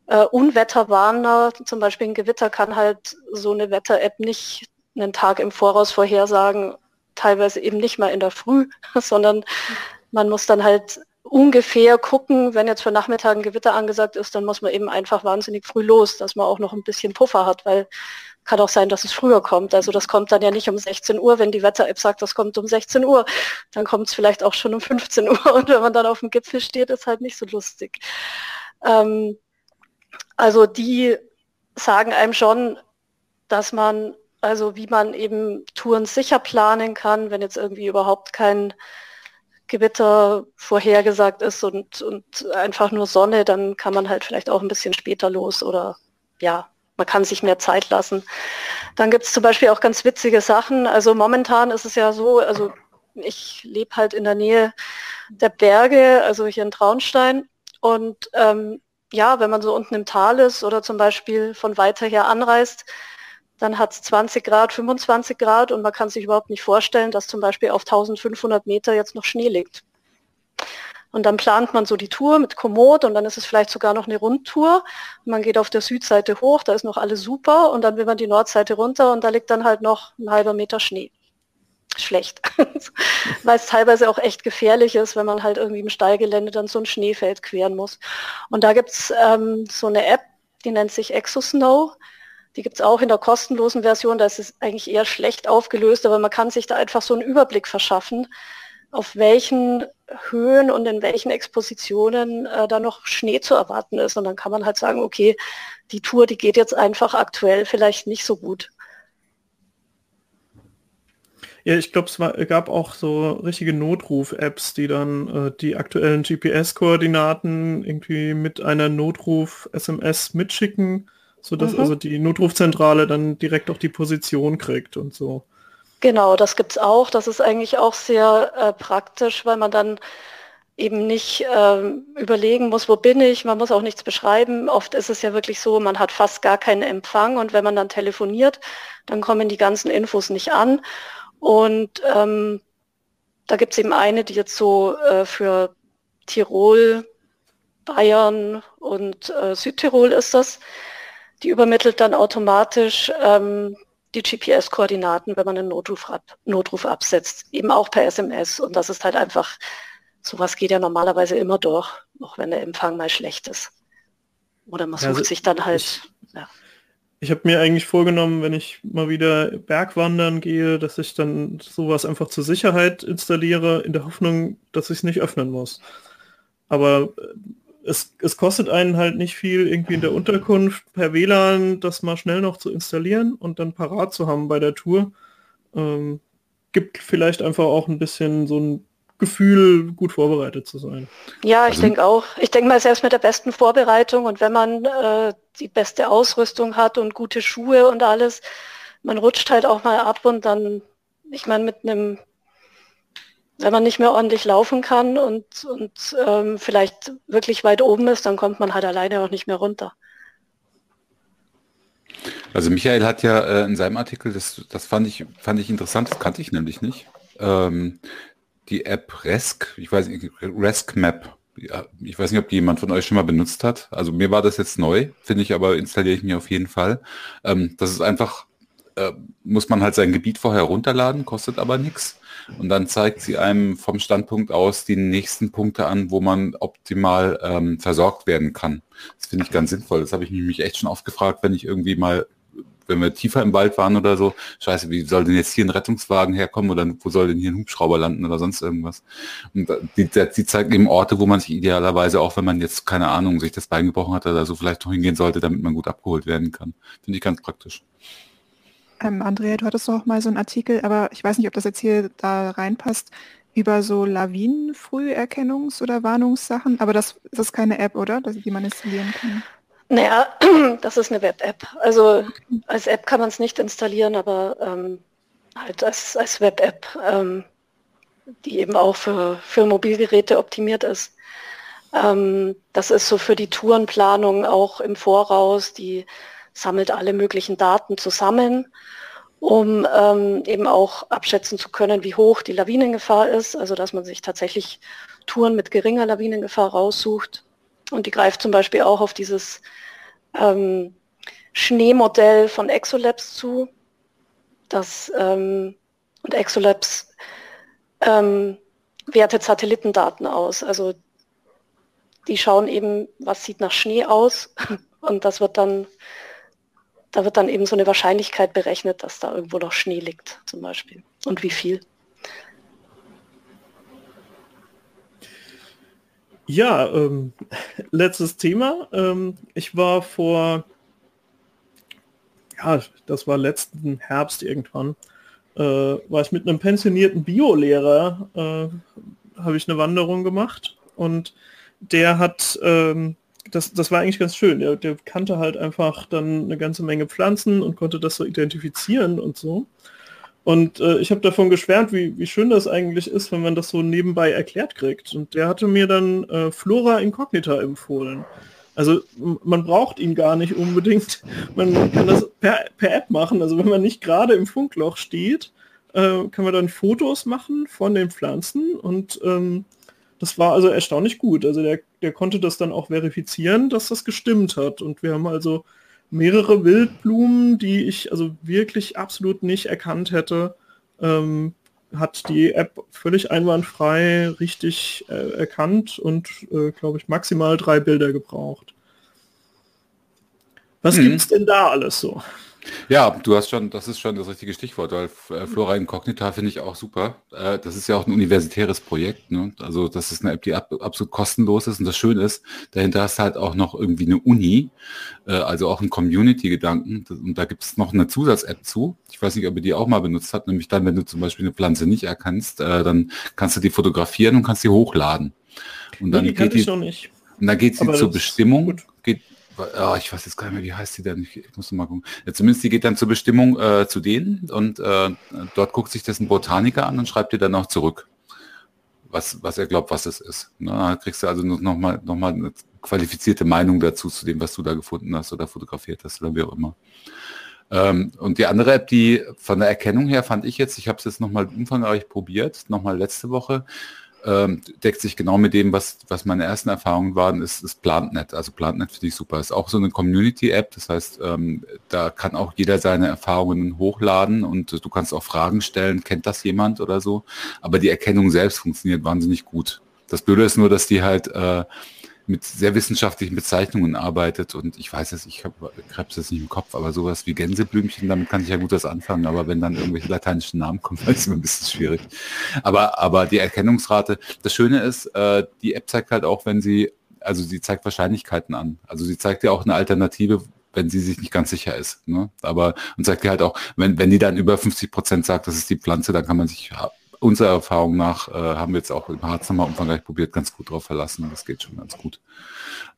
äh, Unwetterwarner, zum Beispiel ein Gewitter kann halt so eine Wetter-App nicht einen Tag im Voraus vorhersagen, teilweise eben nicht mal in der Früh, (laughs) sondern man muss dann halt ungefähr gucken, wenn jetzt für Nachmittag ein Gewitter angesagt ist, dann muss man eben einfach wahnsinnig früh los, dass man auch noch ein bisschen Puffer hat, weil kann auch sein, dass es früher kommt. Also das kommt dann ja nicht um 16 Uhr, wenn die Wetter-App sagt, das kommt um 16 Uhr. Dann kommt es vielleicht auch schon um 15 Uhr und wenn man dann auf dem Gipfel steht, ist halt nicht so lustig. Ähm, also die sagen einem schon, dass man also wie man eben Touren sicher planen kann, wenn jetzt irgendwie überhaupt kein Gewitter vorhergesagt ist und, und einfach nur Sonne, dann kann man halt vielleicht auch ein bisschen später los oder ja, man kann sich mehr Zeit lassen. Dann gibt es zum Beispiel auch ganz witzige Sachen. Also momentan ist es ja so, also ich lebe halt in der Nähe der Berge, also hier in Traunstein. Und ähm, ja, wenn man so unten im Tal ist oder zum Beispiel von weiter her anreist, dann hat es 20 Grad, 25 Grad und man kann sich überhaupt nicht vorstellen, dass zum Beispiel auf 1500 Meter jetzt noch Schnee liegt. Und dann plant man so die Tour mit Komoot und dann ist es vielleicht sogar noch eine Rundtour. Man geht auf der Südseite hoch, da ist noch alles super und dann will man die Nordseite runter und da liegt dann halt noch ein halber Meter Schnee. Schlecht. (laughs) Weil es teilweise auch echt gefährlich ist, wenn man halt irgendwie im Steilgelände dann so ein Schneefeld queren muss. Und da gibt es ähm, so eine App, die nennt sich ExoSnow. Die gibt es auch in der kostenlosen Version, da ist es eigentlich eher schlecht aufgelöst, aber man kann sich da einfach so einen Überblick verschaffen, auf welchen Höhen und in welchen Expositionen äh, da noch Schnee zu erwarten ist. Und dann kann man halt sagen, okay, die Tour, die geht jetzt einfach aktuell vielleicht nicht so gut. Ja, ich glaube, es war, gab auch so richtige Notruf-Apps, die dann äh, die aktuellen GPS-Koordinaten irgendwie mit einer Notruf-SMS mitschicken, sodass mhm. also die Notrufzentrale dann direkt auch die Position kriegt und so. Genau, das gibt es auch. Das ist eigentlich auch sehr äh, praktisch, weil man dann eben nicht ähm, überlegen muss, wo bin ich, man muss auch nichts beschreiben. Oft ist es ja wirklich so, man hat fast gar keinen Empfang und wenn man dann telefoniert, dann kommen die ganzen Infos nicht an. Und ähm, da gibt es eben eine, die jetzt so äh, für Tirol, Bayern und äh, Südtirol ist das, die übermittelt dann automatisch ähm, die GPS-Koordinaten, wenn man einen Notruf, ab, Notruf absetzt, eben auch per SMS. Und das ist halt einfach sowas geht ja normalerweise immer durch, auch wenn der Empfang mal schlecht ist. Oder man sucht also sich dann halt. Ich, ja. ich habe mir eigentlich vorgenommen, wenn ich mal wieder Bergwandern gehe, dass ich dann sowas einfach zur Sicherheit installiere, in der Hoffnung, dass ich es nicht öffnen muss. Aber äh, es, es kostet einen halt nicht viel, irgendwie in der Unterkunft per WLAN das mal schnell noch zu installieren und dann parat zu haben bei der Tour. Ähm, gibt vielleicht einfach auch ein bisschen so ein Gefühl, gut vorbereitet zu sein. Ja, ich also, denke auch. Ich denke mal, selbst mit der besten Vorbereitung und wenn man äh, die beste Ausrüstung hat und gute Schuhe und alles, man rutscht halt auch mal ab und dann, ich meine, mit einem, wenn man nicht mehr ordentlich laufen kann und, und ähm, vielleicht wirklich weit oben ist, dann kommt man halt alleine auch nicht mehr runter. Also Michael hat ja äh, in seinem Artikel, das, das fand ich, fand ich interessant, das kannte ich nämlich nicht. Ähm, die App Resk, ich weiß nicht, Resk Map. Ich weiß nicht, ob die jemand von euch schon mal benutzt hat. Also mir war das jetzt neu, finde ich, aber installiere ich mir auf jeden Fall. Ähm, das ist einfach, äh, muss man halt sein Gebiet vorher runterladen, kostet aber nichts. Und dann zeigt sie einem vom Standpunkt aus die nächsten Punkte an, wo man optimal ähm, versorgt werden kann. Das finde ich ganz sinnvoll. Das habe ich mich echt schon oft gefragt, wenn ich irgendwie mal wenn wir tiefer im Wald waren oder so, scheiße, wie soll denn jetzt hier ein Rettungswagen herkommen oder wo soll denn hier ein Hubschrauber landen oder sonst irgendwas? Und die, die zeigen eben Orte, wo man sich idealerweise, auch wenn man jetzt, keine Ahnung, sich das Bein gebrochen hat oder so, vielleicht noch hingehen sollte, damit man gut abgeholt werden kann. Finde ich ganz praktisch. Ähm, Andrea, du hattest doch mal so einen Artikel, aber ich weiß nicht, ob das jetzt hier da reinpasst, über so Lawinenfrüherkennungs- oder Warnungssachen, aber das, das ist keine App, oder? Die man installieren kann. Naja, (clears throat) das ist eine Web-App. Also als App kann man es nicht installieren, aber ähm, halt als, als Web-App, ähm, die eben auch für, für Mobilgeräte optimiert ist. Ähm, das ist so für die Tourenplanung auch im Voraus, die sammelt alle möglichen Daten zusammen, um ähm, eben auch abschätzen zu können, wie hoch die Lawinengefahr ist, also dass man sich tatsächlich Touren mit geringer Lawinengefahr raussucht und die greift zum Beispiel auch auf dieses ähm, Schneemodell von Exolabs zu. Das, ähm, und Exolabs ähm, wertet Satellitendaten aus. Also die schauen eben, was sieht nach Schnee aus (laughs) und das wird dann, da wird dann eben so eine Wahrscheinlichkeit berechnet, dass da irgendwo noch Schnee liegt zum Beispiel und wie viel. Ja, ähm, letztes Thema. Ähm, ich war vor, ja, das war letzten Herbst irgendwann, äh, war ich mit einem pensionierten Biolehrer, äh, habe ich eine Wanderung gemacht und der hat, ähm, das, das war eigentlich ganz schön, der, der kannte halt einfach dann eine ganze Menge Pflanzen und konnte das so identifizieren und so. Und äh, ich habe davon geschwärmt, wie, wie schön das eigentlich ist, wenn man das so nebenbei erklärt kriegt. Und der hatte mir dann äh, Flora Incognita empfohlen. Also man braucht ihn gar nicht unbedingt. (laughs) Man kann das per, per App machen. Also wenn man nicht gerade im Funkloch steht, äh, kann man dann Fotos machen von den Pflanzen. Und ähm, das war also erstaunlich gut. Also der, der konnte das dann auch verifizieren, dass das gestimmt hat. Und wir haben also mehrere Wildblumen, die ich also wirklich absolut nicht erkannt hätte, ähm, hat die App völlig einwandfrei richtig äh, erkannt und, äh, glaube ich, maximal drei Bilder gebraucht. Was hm. gibt es denn da alles so? Ja, du hast schon, das ist schon das richtige Stichwort, weil äh, Flora Incognita finde ich auch super. Äh, das ist ja auch ein universitäres Projekt. Ne? Also das ist eine App, die ab, absolut kostenlos ist und das Schöne ist, dahinter hast du halt auch noch irgendwie eine Uni, äh, also auch ein Community-Gedanken. Und da gibt es noch eine Zusatz-App zu. Ich weiß nicht, ob ihr die auch mal benutzt habt, nämlich dann, wenn du zum Beispiel eine Pflanze nicht erkennst, äh, dann kannst du die fotografieren und kannst sie hochladen. Und dann nee, die geht die, noch nicht. Und dann geht sie zur Bestimmung, geht, oh, ich weiß jetzt gar nicht mehr, wie heißt sie denn? Ich, ich muss mal gucken. Ja, zumindest die geht dann zur Bestimmung äh, zu denen und äh, dort guckt sich das ein Botaniker an und schreibt dir dann auch zurück, was, was er glaubt, was es ist. Na, da kriegst du also noch mal, noch mal eine qualifizierte Meinung dazu, zu dem, was du da gefunden hast oder fotografiert hast oder wie auch immer. Ähm, und die andere App, die von der Erkennung her fand ich jetzt, ich habe es jetzt nochmal umfangreich probiert, nochmal letzte Woche, ähm, deckt sich genau mit dem, was, was meine ersten Erfahrungen waren, ist, ist PlantNet. Also PlantNet finde ich super. Ist auch so eine Community-App, das heißt, ähm, da kann auch jeder seine Erfahrungen hochladen und du kannst auch Fragen stellen, kennt das jemand oder so. Aber die Erkennung selbst funktioniert wahnsinnig gut. Das Blöde ist nur, dass die halt äh, mit sehr wissenschaftlichen Bezeichnungen arbeitet und ich weiß es, ich habe Krebs jetzt nicht im Kopf, aber sowas wie Gänseblümchen, damit kann ich ja gut was anfangen, aber wenn dann irgendwelche lateinischen Namen kommen, dann ist es immer ein bisschen schwierig. Aber, aber die Erkennungsrate, das Schöne ist, äh, die App zeigt halt auch, wenn sie, also sie zeigt Wahrscheinlichkeiten an. Also sie zeigt ja auch eine Alternative, wenn sie sich nicht ganz sicher ist. Ne? Aber und sagt halt auch, wenn, wenn die dann über 50 Prozent sagt, das ist die Pflanze, dann kann man sich unserer Erfahrung nach äh, haben wir jetzt auch im Harz nochmal umfangreich probiert, ganz gut drauf verlassen. Das geht schon ganz gut.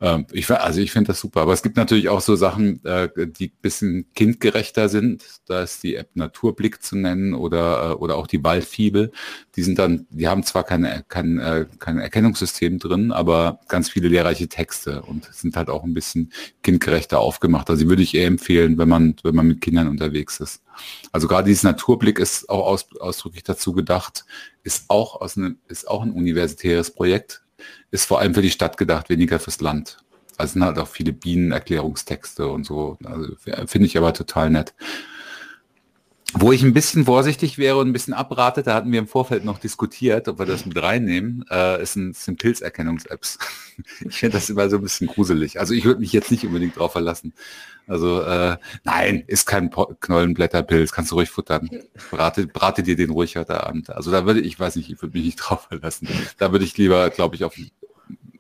Ähm, ich, also ich finde das super. Aber es gibt natürlich auch so Sachen, äh, die bisschen kindgerechter sind. Da ist die App Naturblick zu nennen oder, äh, oder auch die Waldfibel. Die sind dann, die haben zwar keine, kein, äh, kein Erkennungssystem drin, aber ganz viele lehrreiche Texte und sind halt auch ein bisschen kindgerechter aufgemacht. Also die würde ich eher empfehlen, wenn man, wenn man mit Kindern unterwegs ist. Also gerade dieses Naturblick ist auch aus, ausdrücklich dazu gedacht, ist auch aus einem, ist auch ein universitäres Projekt, ist vor allem für die Stadt gedacht, weniger fürs Land. Also sind halt auch viele Bienenerklärungstexte und so. Also finde ich aber total nett. Wo ich ein bisschen vorsichtig wäre und ein bisschen abrate, da hatten wir im Vorfeld noch diskutiert, ob wir das mit reinnehmen, äh, ist ein, sind Pilzerkennungs-Apps. (laughs) ich finde das immer so ein bisschen gruselig. Also ich würde mich jetzt nicht unbedingt drauf verlassen. Also äh, nein, ist kein Po- Knollenblätterpilz, kannst du ruhig futtern. Brate, brate dir den ruhig heute Abend. Also da würde ich, weiß nicht, ich würde mich nicht drauf verlassen. Da würde ich lieber, glaube ich, auf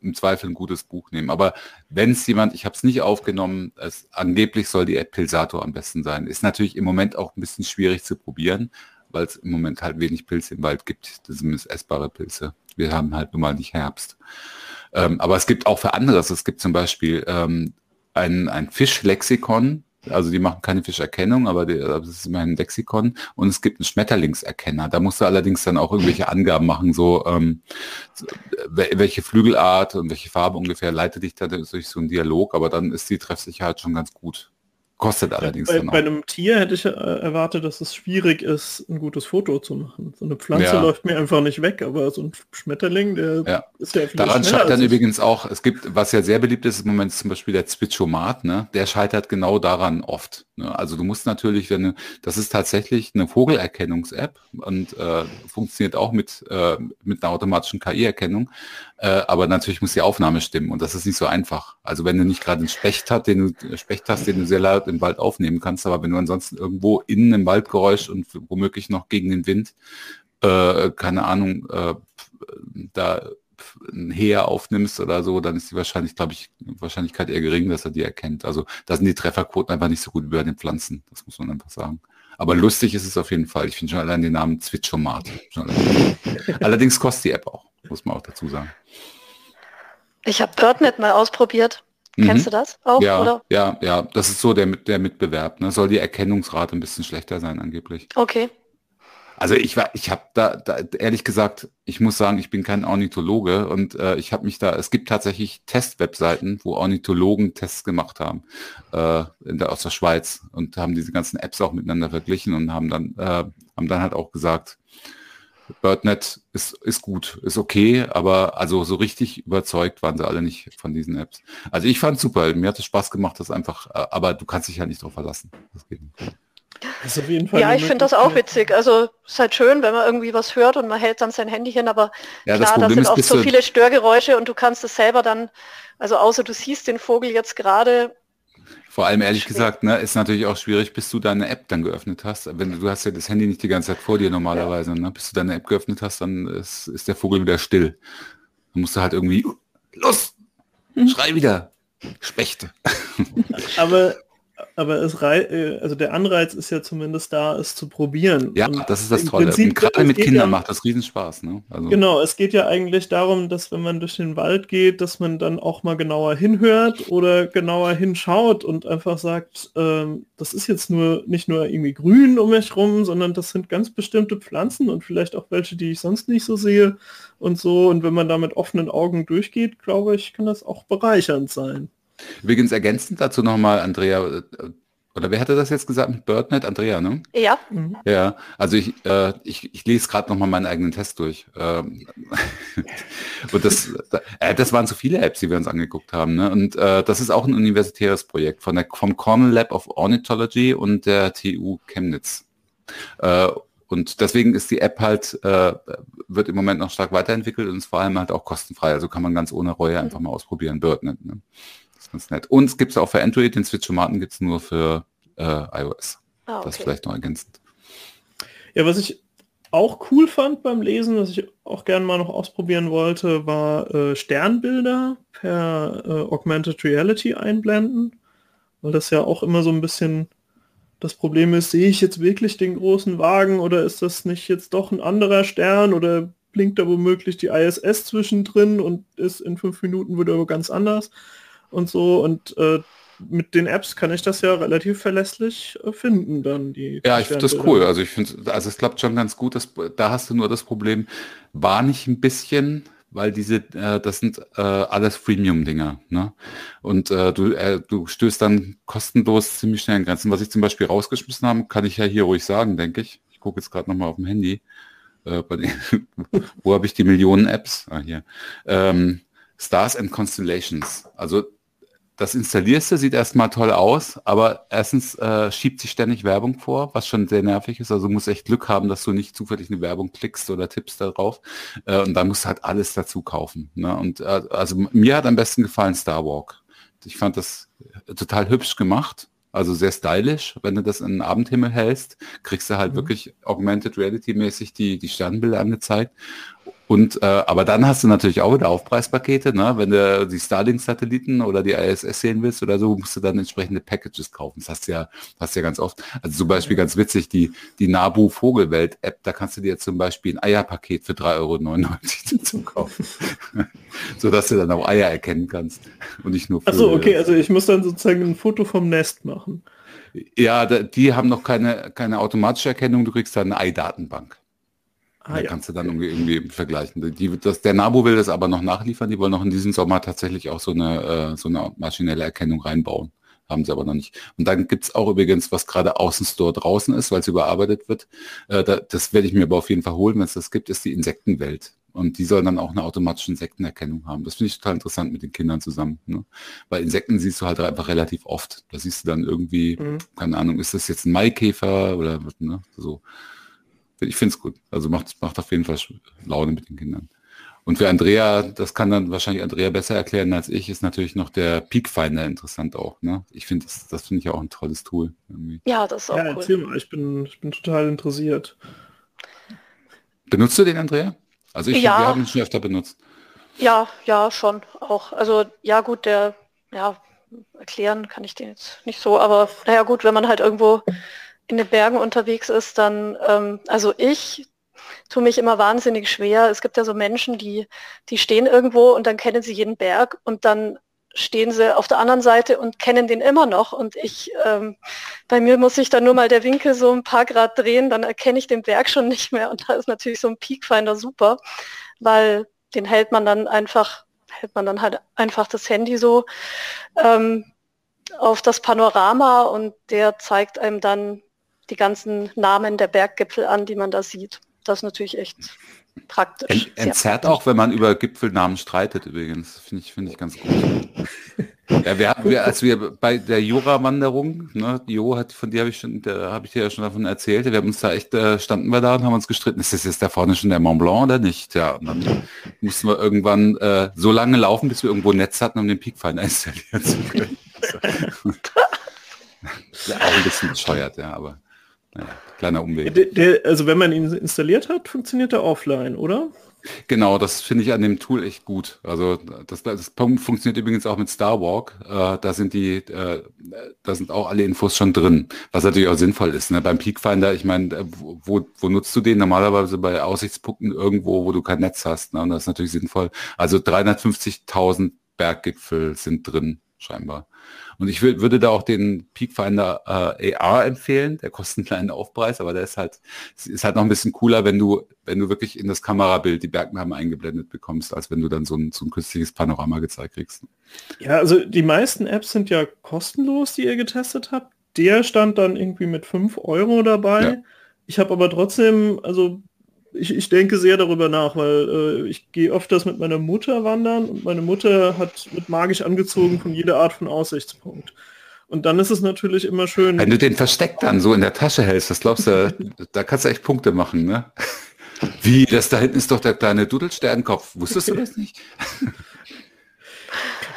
im Zweifel ein gutes Buch nehmen. Aber wenn es jemand, ich habe es nicht aufgenommen, es, angeblich soll die App Pilsator am besten sein. Ist natürlich im Moment auch ein bisschen schwierig zu probieren, weil es im Moment halt wenig Pilze im Wald gibt. Das sind essbare Pilze. Wir haben halt nun mal nicht Herbst. Ähm, aber es gibt auch für anderes. Es gibt zum Beispiel ähm, ein, ein Fischlexikon. Also die machen keine Fischerkennung, aber die, das ist immer ein Lexikon. Und es gibt einen Schmetterlingserkenner. Da musst du allerdings dann auch irgendwelche Angaben machen, so ähm, wel- welche Flügelart und welche Farbe ungefähr leitet dich da durch so einen Dialog. Aber dann ist die Treffsicherheit schon ganz gut. Kostet allerdings Bei, dann bei einem Tier hätte ich äh, erwartet, dass es schwierig ist, ein gutes Foto zu machen. So eine Pflanze Ja. läuft mir einfach nicht weg, aber so ein Schmetterling, der Ja. ist ja vielleicht Daran scheitern als ich. übrigens auch, es gibt, was ja sehr beliebt ist im Moment, zum Beispiel der Zwitschomat, ne? der scheitert genau daran oft. Ne? Also du musst natürlich, wenn du, das ist tatsächlich eine Vogelerkennungs-App und äh, funktioniert auch mit, äh, mit einer automatischen KI-Erkennung, äh, aber natürlich muss die Aufnahme stimmen und das ist nicht so einfach. Also wenn du nicht gerade einen Specht hast, den du, Specht hast, den du sehr laut im Wald aufnehmen kannst, aber wenn du ansonsten irgendwo in einem Waldgeräusch und womöglich noch gegen den Wind, äh, keine Ahnung, äh, da ein Heer aufnimmst oder so, dann ist die wahrscheinlich, glaube ich, Wahrscheinlichkeit eher gering, dass er die erkennt. Also da sind die Trefferquoten einfach nicht so gut bei den Pflanzen. Das muss man einfach sagen. Aber lustig ist es auf jeden Fall. Ich finde schon allein den Namen Zwitschomat. Allerdings kostet die App auch, muss man auch dazu sagen. Ich habe BirdNet mal ausprobiert. Kennst du das auch, Mhm. ja, oder? ja, ja, das ist so der, der Mitbewerb. Ne? Soll die Erkennungsrate ein bisschen schlechter sein angeblich. Okay. Also ich war, ich habe da, da ehrlich gesagt, ich muss sagen, ich bin kein Ornithologe und äh, ich habe mich da, es gibt tatsächlich Testwebseiten, wo Ornithologen Tests gemacht haben äh, in der, aus der Schweiz und haben diese ganzen Apps auch miteinander verglichen und haben dann, äh, haben dann halt auch gesagt, BirdNet ist, ist gut, ist okay, aber also so richtig überzeugt waren sie alle nicht von diesen Apps. Also ich fand super, mir hat es Spaß gemacht, das einfach, äh, aber du kannst dich halt nicht drauf verlassen. Das geht nicht. Das ist auf jeden Fall Ja, ich finde das auch witzig. Also ist halt schön, wenn man irgendwie was hört und man hält dann sein Handy hin, aber Ja, das klar, da sind ist, auch so viele Störgeräusche und du kannst es selber dann, also außer du siehst den Vogel jetzt gerade, Vor allem ehrlich gesagt, ne, ist natürlich auch schwierig, bis du deine App dann geöffnet hast. Wenn du, du hast ja das Handy nicht die ganze Zeit vor dir normalerweise, ne? Bis du deine App geöffnet hast, dann ist, ist der Vogel wieder still. Dann musst du halt irgendwie, los, schrei wieder, Spechte. Aber aber es rei äh, also der Anreiz ist ja zumindest da, es zu probieren. Ja, Und das ist das Tolle. Prinzip, gerade mit Kindern ja- macht das Riesenspaß. Ne? Also, Genau, es geht ja eigentlich darum, dass wenn man durch den Wald geht, dass man dann auch mal genauer hinhört oder genauer hinschaut und einfach sagt, ähm, das ist jetzt nur nicht nur irgendwie grün um mich rum, sondern das sind ganz bestimmte Pflanzen und vielleicht auch welche, die ich sonst nicht so sehe und so. Und wenn man da mit offenen Augen durchgeht, glaube ich, kann das auch bereichernd sein. Übrigens ergänzend dazu nochmal, Andrea, äh, oder wer hatte das jetzt gesagt mit BirdNet? Andrea, ne? Ja, Ja, also ich, äh, ich, ich lese gerade nochmal meinen eigenen Test durch. Ähm, (laughs) und das, äh, das waren so viele Apps, die wir uns angeguckt haben. Ne? Und äh, das ist auch ein universitäres Projekt von der, vom Cornell Lab of Ornithology und der TU Chemnitz. Äh, und deswegen ist die App halt, äh, wird im Moment noch stark weiterentwickelt und ist vor allem halt auch kostenfrei. Also kann man ganz ohne Reue einfach mal ausprobieren, BirdNet. Ne? Das ist ganz nett. Und es gibt es auch für Android, den Switchomaten gibt es nur für äh, iOS. ah, Das okay. vielleicht noch ergänzend. Ja, was ich auch cool fand beim Lesen, was ich auch gerne mal noch ausprobieren wollte, war äh, Sternbilder per äh, Augmented Reality einblenden, weil das ja auch immer so ein bisschen das Problem ist, sehe ich jetzt wirklich den großen Wagen oder ist das nicht jetzt doch ein anderer Stern oder blinkt da womöglich die ISS zwischendrin und ist in fünf Minuten wieder ganz anders und so und äh, mit den Apps kann ich das ja relativ verlässlich äh, finden dann die Ja, ich finde das cool. Also ich finde, also es klappt schon ganz gut. Das, da hast du nur das Problem, war nicht ein bisschen, weil diese, äh, das sind äh, alles Freemium-Dinger. Ne? Und äh, du, äh, du stößt dann kostenlos ziemlich schnell an Grenzen. Was ich zum Beispiel rausgeschmissen habe, kann ich ja hier ruhig sagen, denke ich. Ich gucke jetzt gerade nochmal auf dem Handy. Äh, den, (laughs) wo habe ich die Millionen Apps? Ah, hier. Ähm, Stars and Constellations. Also das installierst du, sieht erstmal toll aus, aber erstens äh, schiebt sich ständig Werbung vor, was schon sehr nervig ist. Also du musst echt Glück haben, dass du nicht zufällig eine Werbung klickst oder tippst darauf. Äh, und dann musst du halt alles dazu kaufen. Ne? Und äh, also mir hat am besten gefallen Star Walk. Ich fand das total hübsch gemacht. Also sehr stylisch. Wenn du das in den Abendhimmel hältst, kriegst du halt Mhm. wirklich augmented reality mäßig die, die Sternbilder angezeigt. Und äh, aber dann hast du natürlich auch wieder Aufpreispakete, ne? Wenn du die Starlink-Satelliten oder die ISS sehen willst oder so, musst du dann entsprechende Packages kaufen. Das hast du ja, hast du ja ganz oft. Also zum Beispiel ganz witzig, die, die Nabu Vogelwelt-App, da kannst du dir zum Beispiel ein Eierpaket für 3,99 Euro (laughs) dazu kaufen. (laughs) so dass du dann auch Eier erkennen kannst. Und nicht nur Achso, okay, also ich muss dann sozusagen ein Foto vom Nest machen. Ja, da, die haben noch keine, keine automatische Erkennung, du kriegst da eine Ei-Datenbank. Ah, da ja. kannst du dann irgendwie, irgendwie vergleichen. Die, das, der NABU will das aber noch nachliefern. Die wollen noch in diesem Sommer tatsächlich auch so eine, äh, so eine maschinelle Erkennung reinbauen. Haben sie aber noch nicht. Und dann gibt's auch übrigens, was gerade außen Store draußen ist, weil es überarbeitet wird. Äh, da, das werde ich mir aber auf jeden Fall holen, wenn es das gibt, ist die Insektenwelt. Und die sollen dann auch eine automatische Insektenerkennung haben. Das finde ich total interessant mit den Kindern zusammen. Ne? Weil Insekten siehst du halt einfach relativ oft. Da siehst du dann irgendwie, Mhm. keine Ahnung, ist das jetzt ein Maikäfer oder ne? so. Ich finde es gut. Also macht, macht auf jeden Fall Laune mit den Kindern. Und für Andrea, das kann dann wahrscheinlich Andrea besser erklären als ich, ist natürlich noch der Peak Finder interessant auch. Ne? Ich finde, das, das finde ich auch ein tolles Tool. Irgendwie. Ja, das ist auch Ja, cool. erzähl mal, ich bin, ich bin total interessiert. Benutzt du den, Andrea? Also ich, Ja. wir haben ihn schon öfter benutzt. Ja, ja, schon auch. Also ja gut, der, ja, erklären kann ich den jetzt nicht so, aber naja gut, wenn man halt irgendwo in den Bergen unterwegs ist, dann, ähm, also ich tue mich immer wahnsinnig schwer. Es gibt ja so Menschen, die, die stehen irgendwo und dann kennen sie jeden Berg und dann stehen sie auf der anderen Seite und kennen den immer noch. Und ich, ähm, bei mir muss sich dann nur mal der Winkel so ein paar Grad drehen, dann erkenne ich den Berg schon nicht mehr. Und da ist natürlich so ein Peakfinder super, weil den hält man dann einfach, hält man dann halt einfach das Handy so ähm, auf das Panorama und der zeigt einem dann die ganzen Namen der Berggipfel an, die man da sieht. Das ist natürlich echt praktisch. Ent, entzerrt praktisch. auch, wenn man über Gipfelnamen streitet übrigens. Finde ich, finde ich ganz gut. Ja, wir, wir, als wir bei der Jura-Wanderung, ne, Jo hat, von dir habe ich schon, da habe ich dir ja schon davon erzählt, wir haben uns da echt, äh, standen wir da und haben uns gestritten, ist das jetzt da vorne schon der Mont Blanc oder nicht? Ja, und dann mussten wir irgendwann äh, so lange laufen, bis wir irgendwo ein Netz hatten, um den Peakfinder (laughs) installieren zu können. Ja, auch ein bisschen bescheuert, ja, aber naja, kleiner Umweg. Der, der, also wenn man ihn installiert hat, funktioniert er offline, oder? Genau, das finde ich an dem Tool echt gut. Also das, das funktioniert übrigens auch mit Starwalk. Äh, da sind die, äh, da sind auch alle Infos schon drin, was natürlich auch sinnvoll ist. Ne? Beim Peakfinder, ich meine, äh, wo, wo nutzt du den? Normalerweise bei Aussichtspunkten irgendwo, wo du kein Netz hast. Ne? Und das ist natürlich sinnvoll. Also 350.000 Berggipfel sind drin, scheinbar. Und ich würde da auch den Peakfinder äh, AR empfehlen. Der kostet einen kleinen Aufpreis, aber der ist halt, ist halt noch ein bisschen cooler, wenn du, wenn du wirklich in das Kamerabild die Bergnamen eingeblendet bekommst, als wenn du dann so ein, so ein künstliches Panorama gezeigt kriegst. Ja, also die meisten Apps sind ja kostenlos, die ihr getestet habt. Der stand dann irgendwie mit 5 Euro dabei. Ja. Ich habe aber trotzdem, also ich, ich denke sehr darüber nach, weil äh, ich gehe öfters mit meiner Mutter wandern und meine Mutter hat mit magisch angezogen von jeder Art von Aussichtspunkt. Und dann ist es natürlich immer schön. Wenn du den versteckt dann so in der Tasche hältst, das glaubst du, (laughs) da kannst du echt Punkte machen, ne? Wie, das da hinten ist doch der kleine Dudelsternkopf. Wusstest du das nicht? (laughs)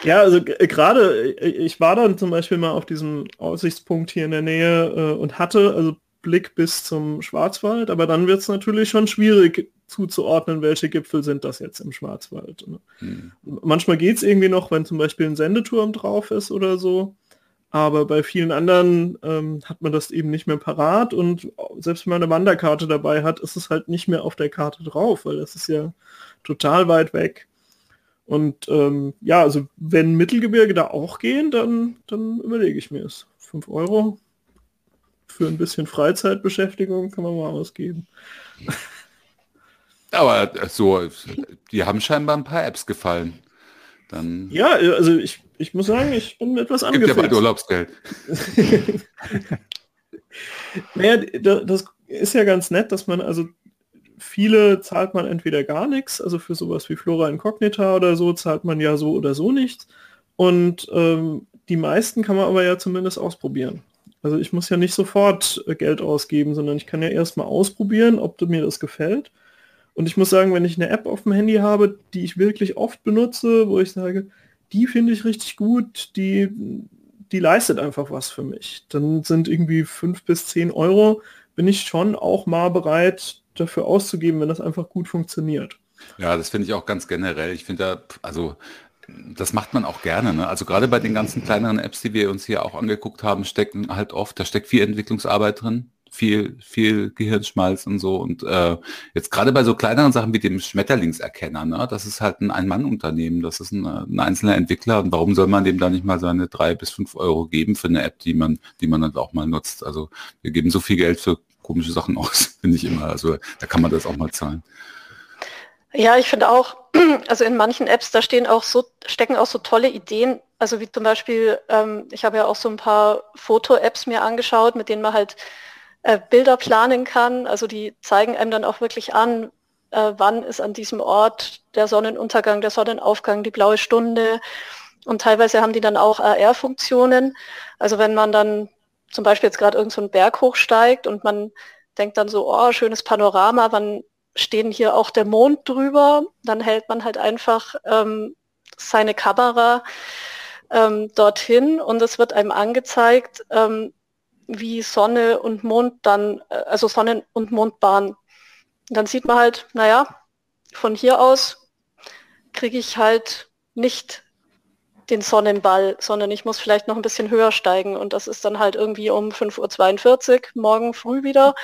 Ja, also gerade, ich war dann zum Beispiel mal auf diesem Aussichtspunkt hier in der Nähe äh, und hatte, also Blick bis zum Schwarzwald, aber dann wird es natürlich schon schwierig zuzuordnen, welche Gipfel sind das jetzt im Schwarzwald. Ne? Hm. Manchmal geht es irgendwie noch, wenn zum Beispiel ein Sendeturm drauf ist oder so, aber bei vielen anderen ähm, hat man das eben nicht mehr parat und selbst wenn man eine Wanderkarte dabei hat, ist es halt nicht mehr auf der Karte drauf, weil das ist ja total weit weg. Und ähm, ja, also wenn Mittelgebirge da auch gehen, dann, dann überlege ich mir es. 5 Euro für ein bisschen Freizeitbeschäftigung kann man mal ausgeben. (laughs) Aber so, die haben scheinbar ein paar Apps gefallen. Dann ja, also ich, ich muss sagen, ich bin etwas angefixt. Gibt ja Urlaubsgeld. (laughs) naja, das ist ja ganz nett, dass man also viele zahlt man entweder gar nichts, also für sowas wie Flora Incognita oder so zahlt man ja so oder so nichts. Und ähm, die meisten kann man aber ja zumindest ausprobieren. Also ich muss ja nicht sofort äh, Geld ausgeben, sondern ich kann ja erstmal ausprobieren, ob mir das gefällt. Und ich muss sagen, wenn ich eine App auf dem Handy habe, die ich wirklich oft benutze, wo ich sage, die finde ich richtig gut, die, die leistet einfach was für mich. Dann sind irgendwie fünf bis zehn Euro, bin ich schon auch mal bereit, dafür auszugeben, wenn das einfach gut funktioniert. Ja, das finde ich auch ganz generell. Ich finde da, also das macht man auch gerne. Ne? Also gerade bei den ganzen kleineren Apps, die wir uns hier auch angeguckt haben, stecken halt oft, da steckt viel Entwicklungsarbeit drin, viel, viel Gehirnschmalz und so. Und äh, jetzt gerade bei so kleineren Sachen wie dem Schmetterlingserkenner, ne? das ist halt ein Ein-Mann-Unternehmen, das ist ein, ein, einzelner Entwickler. Und warum soll man dem da nicht mal seine drei bis fünf Euro geben für eine App, die man, die man dann auch mal nutzt? Also wir geben so viel Geld für komische Sachen aus, (laughs) finde ich immer. Also da kann man das auch mal zahlen. Ja, ich finde auch, (clears throat) also in manchen Apps, da stehen auch so, stecken auch so tolle Ideen, also wie zum Beispiel, ähm, ich habe ja auch so ein paar Foto-Apps mir angeschaut, mit denen man halt äh, Bilder planen kann. Also die zeigen einem dann auch wirklich an, äh, wann ist an diesem Ort der Sonnenuntergang, der Sonnenaufgang, die blaue Stunde. Und teilweise haben die dann auch AR-Funktionen. Also wenn man dann zum Beispiel jetzt gerade irgendeinen so Berg hochsteigt und man denkt dann so, oh, schönes Panorama, wann stehen hier auch der Mond drüber. Dann hält man halt einfach ähm, seine Kamera ähm, dorthin und es wird einem angezeigt, ähm, wie Sonne und Mond dann, äh, also Sonnen- und Mondbahn. dann sieht man halt, naja, von hier aus kriege ich halt nicht den Sonnenball, sondern ich muss vielleicht noch ein bisschen höher steigen und das ist dann halt irgendwie um 5.42 Uhr morgen früh wieder.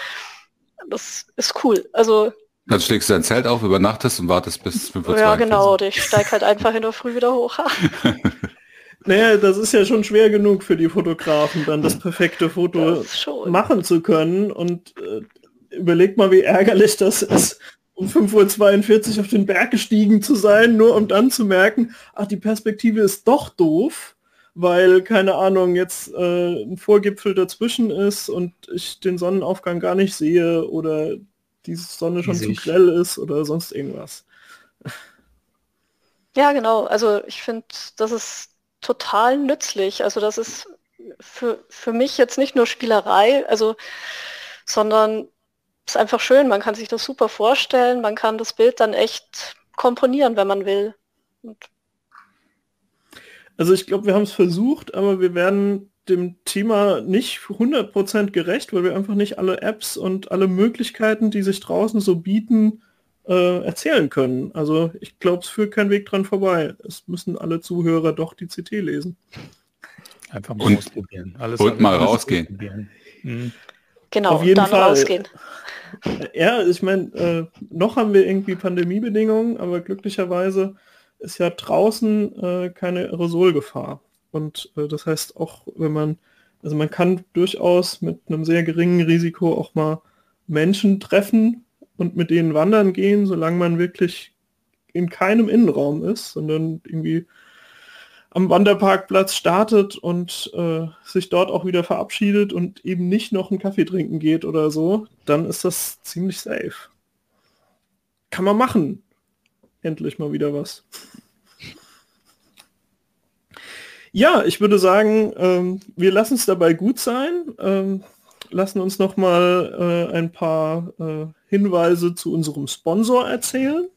Das ist cool. Also dann schlägst du dein Zelt auf, übernachtest und wartest bis 5 Uhr. Ja, genau. Ich steige halt einfach in der Früh wieder hoch. (laughs) naja, das ist ja schon schwer genug für die Fotografen, dann das perfekte Foto das machen zu können. Und äh, überleg mal, wie ärgerlich das ist, um 5.42 Uhr auf den Berg gestiegen zu sein, nur um dann zu merken, ach, die Perspektive ist doch doof, weil, keine Ahnung, jetzt äh, ein Vorgipfel dazwischen ist und ich den Sonnenaufgang gar nicht sehe oder die Sonne schon zu grell ist oder sonst irgendwas. Ja, genau. Also ich finde, das ist total nützlich. Also das ist für, für mich jetzt nicht nur Spielerei, also, sondern es ist einfach schön. Man kann sich das super vorstellen. Man kann das Bild dann echt komponieren, wenn man will. Und also ich glaube, wir haben es versucht, aber wir werden dem Thema nicht 100% gerecht, weil wir einfach nicht alle Apps und alle Möglichkeiten, die sich draußen so bieten, äh, erzählen können. Also ich glaube, es führt kein Weg dran vorbei. Es müssen alle Zuhörer doch die CT lesen. Einfach mal und, ausprobieren. Alles und mal rausgehen. Mhm. Genau, Auf jeden dann Fall. rausgehen. (laughs) Ja, ich meine, äh, noch haben wir irgendwie Pandemiebedingungen, aber glücklicherweise ist ja draußen äh, keine Aerosolgefahr. Und äh, das heißt auch, wenn man, also man kann durchaus mit einem sehr geringen Risiko auch mal Menschen treffen und mit denen wandern gehen, solange man wirklich in keinem Innenraum ist, sondern irgendwie am Wanderparkplatz startet und äh, sich dort auch wieder verabschiedet und eben nicht noch einen Kaffee trinken geht oder so, dann ist das ziemlich safe. Kann man machen. Endlich mal wieder was. Ja, ich würde sagen, ähm, wir lassen es dabei gut sein. Ähm, lassen uns noch mal äh, ein paar äh, Hinweise zu unserem Sponsor erzählen.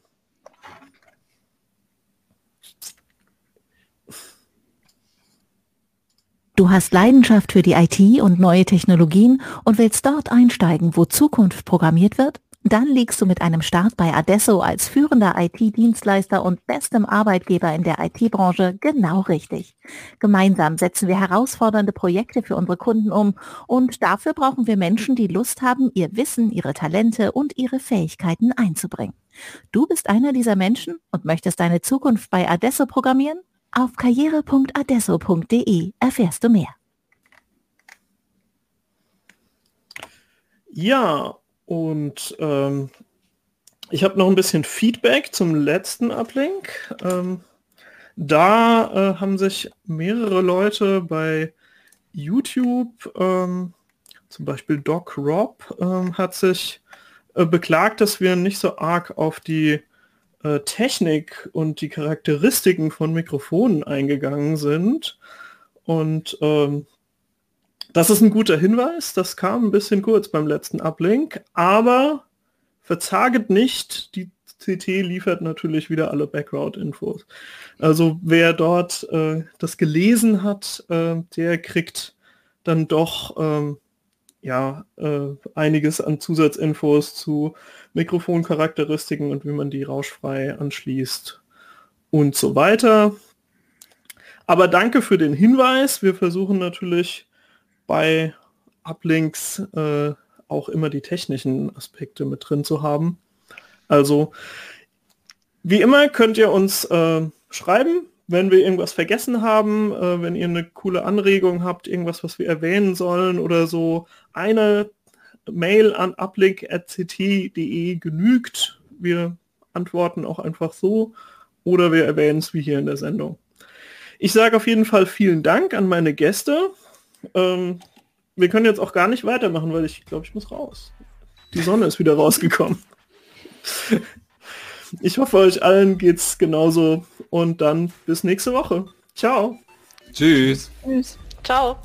Du hast Leidenschaft für die IT und neue Technologien und willst dort einsteigen, wo Zukunft programmiert wird? Dann liegst du mit einem Start bei Adesso als führender IT-Dienstleister und bestem Arbeitgeber in der IT-Branche genau richtig. Gemeinsam setzen wir herausfordernde Projekte für unsere Kunden um und dafür brauchen wir Menschen, die Lust haben, ihr Wissen, ihre Talente und ihre Fähigkeiten einzubringen. Du bist einer dieser Menschen und möchtest deine Zukunft bei Adesso programmieren? Auf karriere.adesso.de erfährst du mehr. Ja, und ähm, ich habe noch ein bisschen Feedback zum letzten Uplink. Ähm, da äh, haben sich mehrere Leute bei YouTube, ähm, zum Beispiel Doc Rob, ähm, hat sich äh, beklagt, dass wir nicht so arg auf die äh, Technik und die Charakteristiken von Mikrofonen eingegangen sind. Und ähm, das ist ein guter Hinweis. Das kam ein bisschen kurz beim letzten Uplink, aber verzaget nicht. Die CT liefert natürlich wieder alle Background-Infos. Also wer dort äh, das gelesen hat, äh, der kriegt dann doch ähm, ja äh, einiges an Zusatzinfos zu Mikrofoncharakteristiken und wie man die rauschfrei anschließt und so weiter. Aber danke für den Hinweis. Wir versuchen natürlich bei Uplinks äh, auch immer die technischen Aspekte mit drin zu haben. Also wie immer könnt ihr uns äh, schreiben, wenn wir irgendwas vergessen haben, äh, wenn ihr eine coole Anregung habt, irgendwas, was wir erwähnen sollen oder so. Eine Mail an uplink.ct.de genügt. Wir antworten auch einfach so oder wir erwähnen es wie hier in der Sendung. Ich sage auf jeden Fall vielen Dank an meine Gäste. Ähm, wir können jetzt auch gar nicht weitermachen, weil ich glaube, ich muss raus. Die Sonne ist wieder rausgekommen. Ich hoffe, euch allen geht's genauso und dann bis nächste Woche. Ciao. Tschüss. Tschüss. Ciao.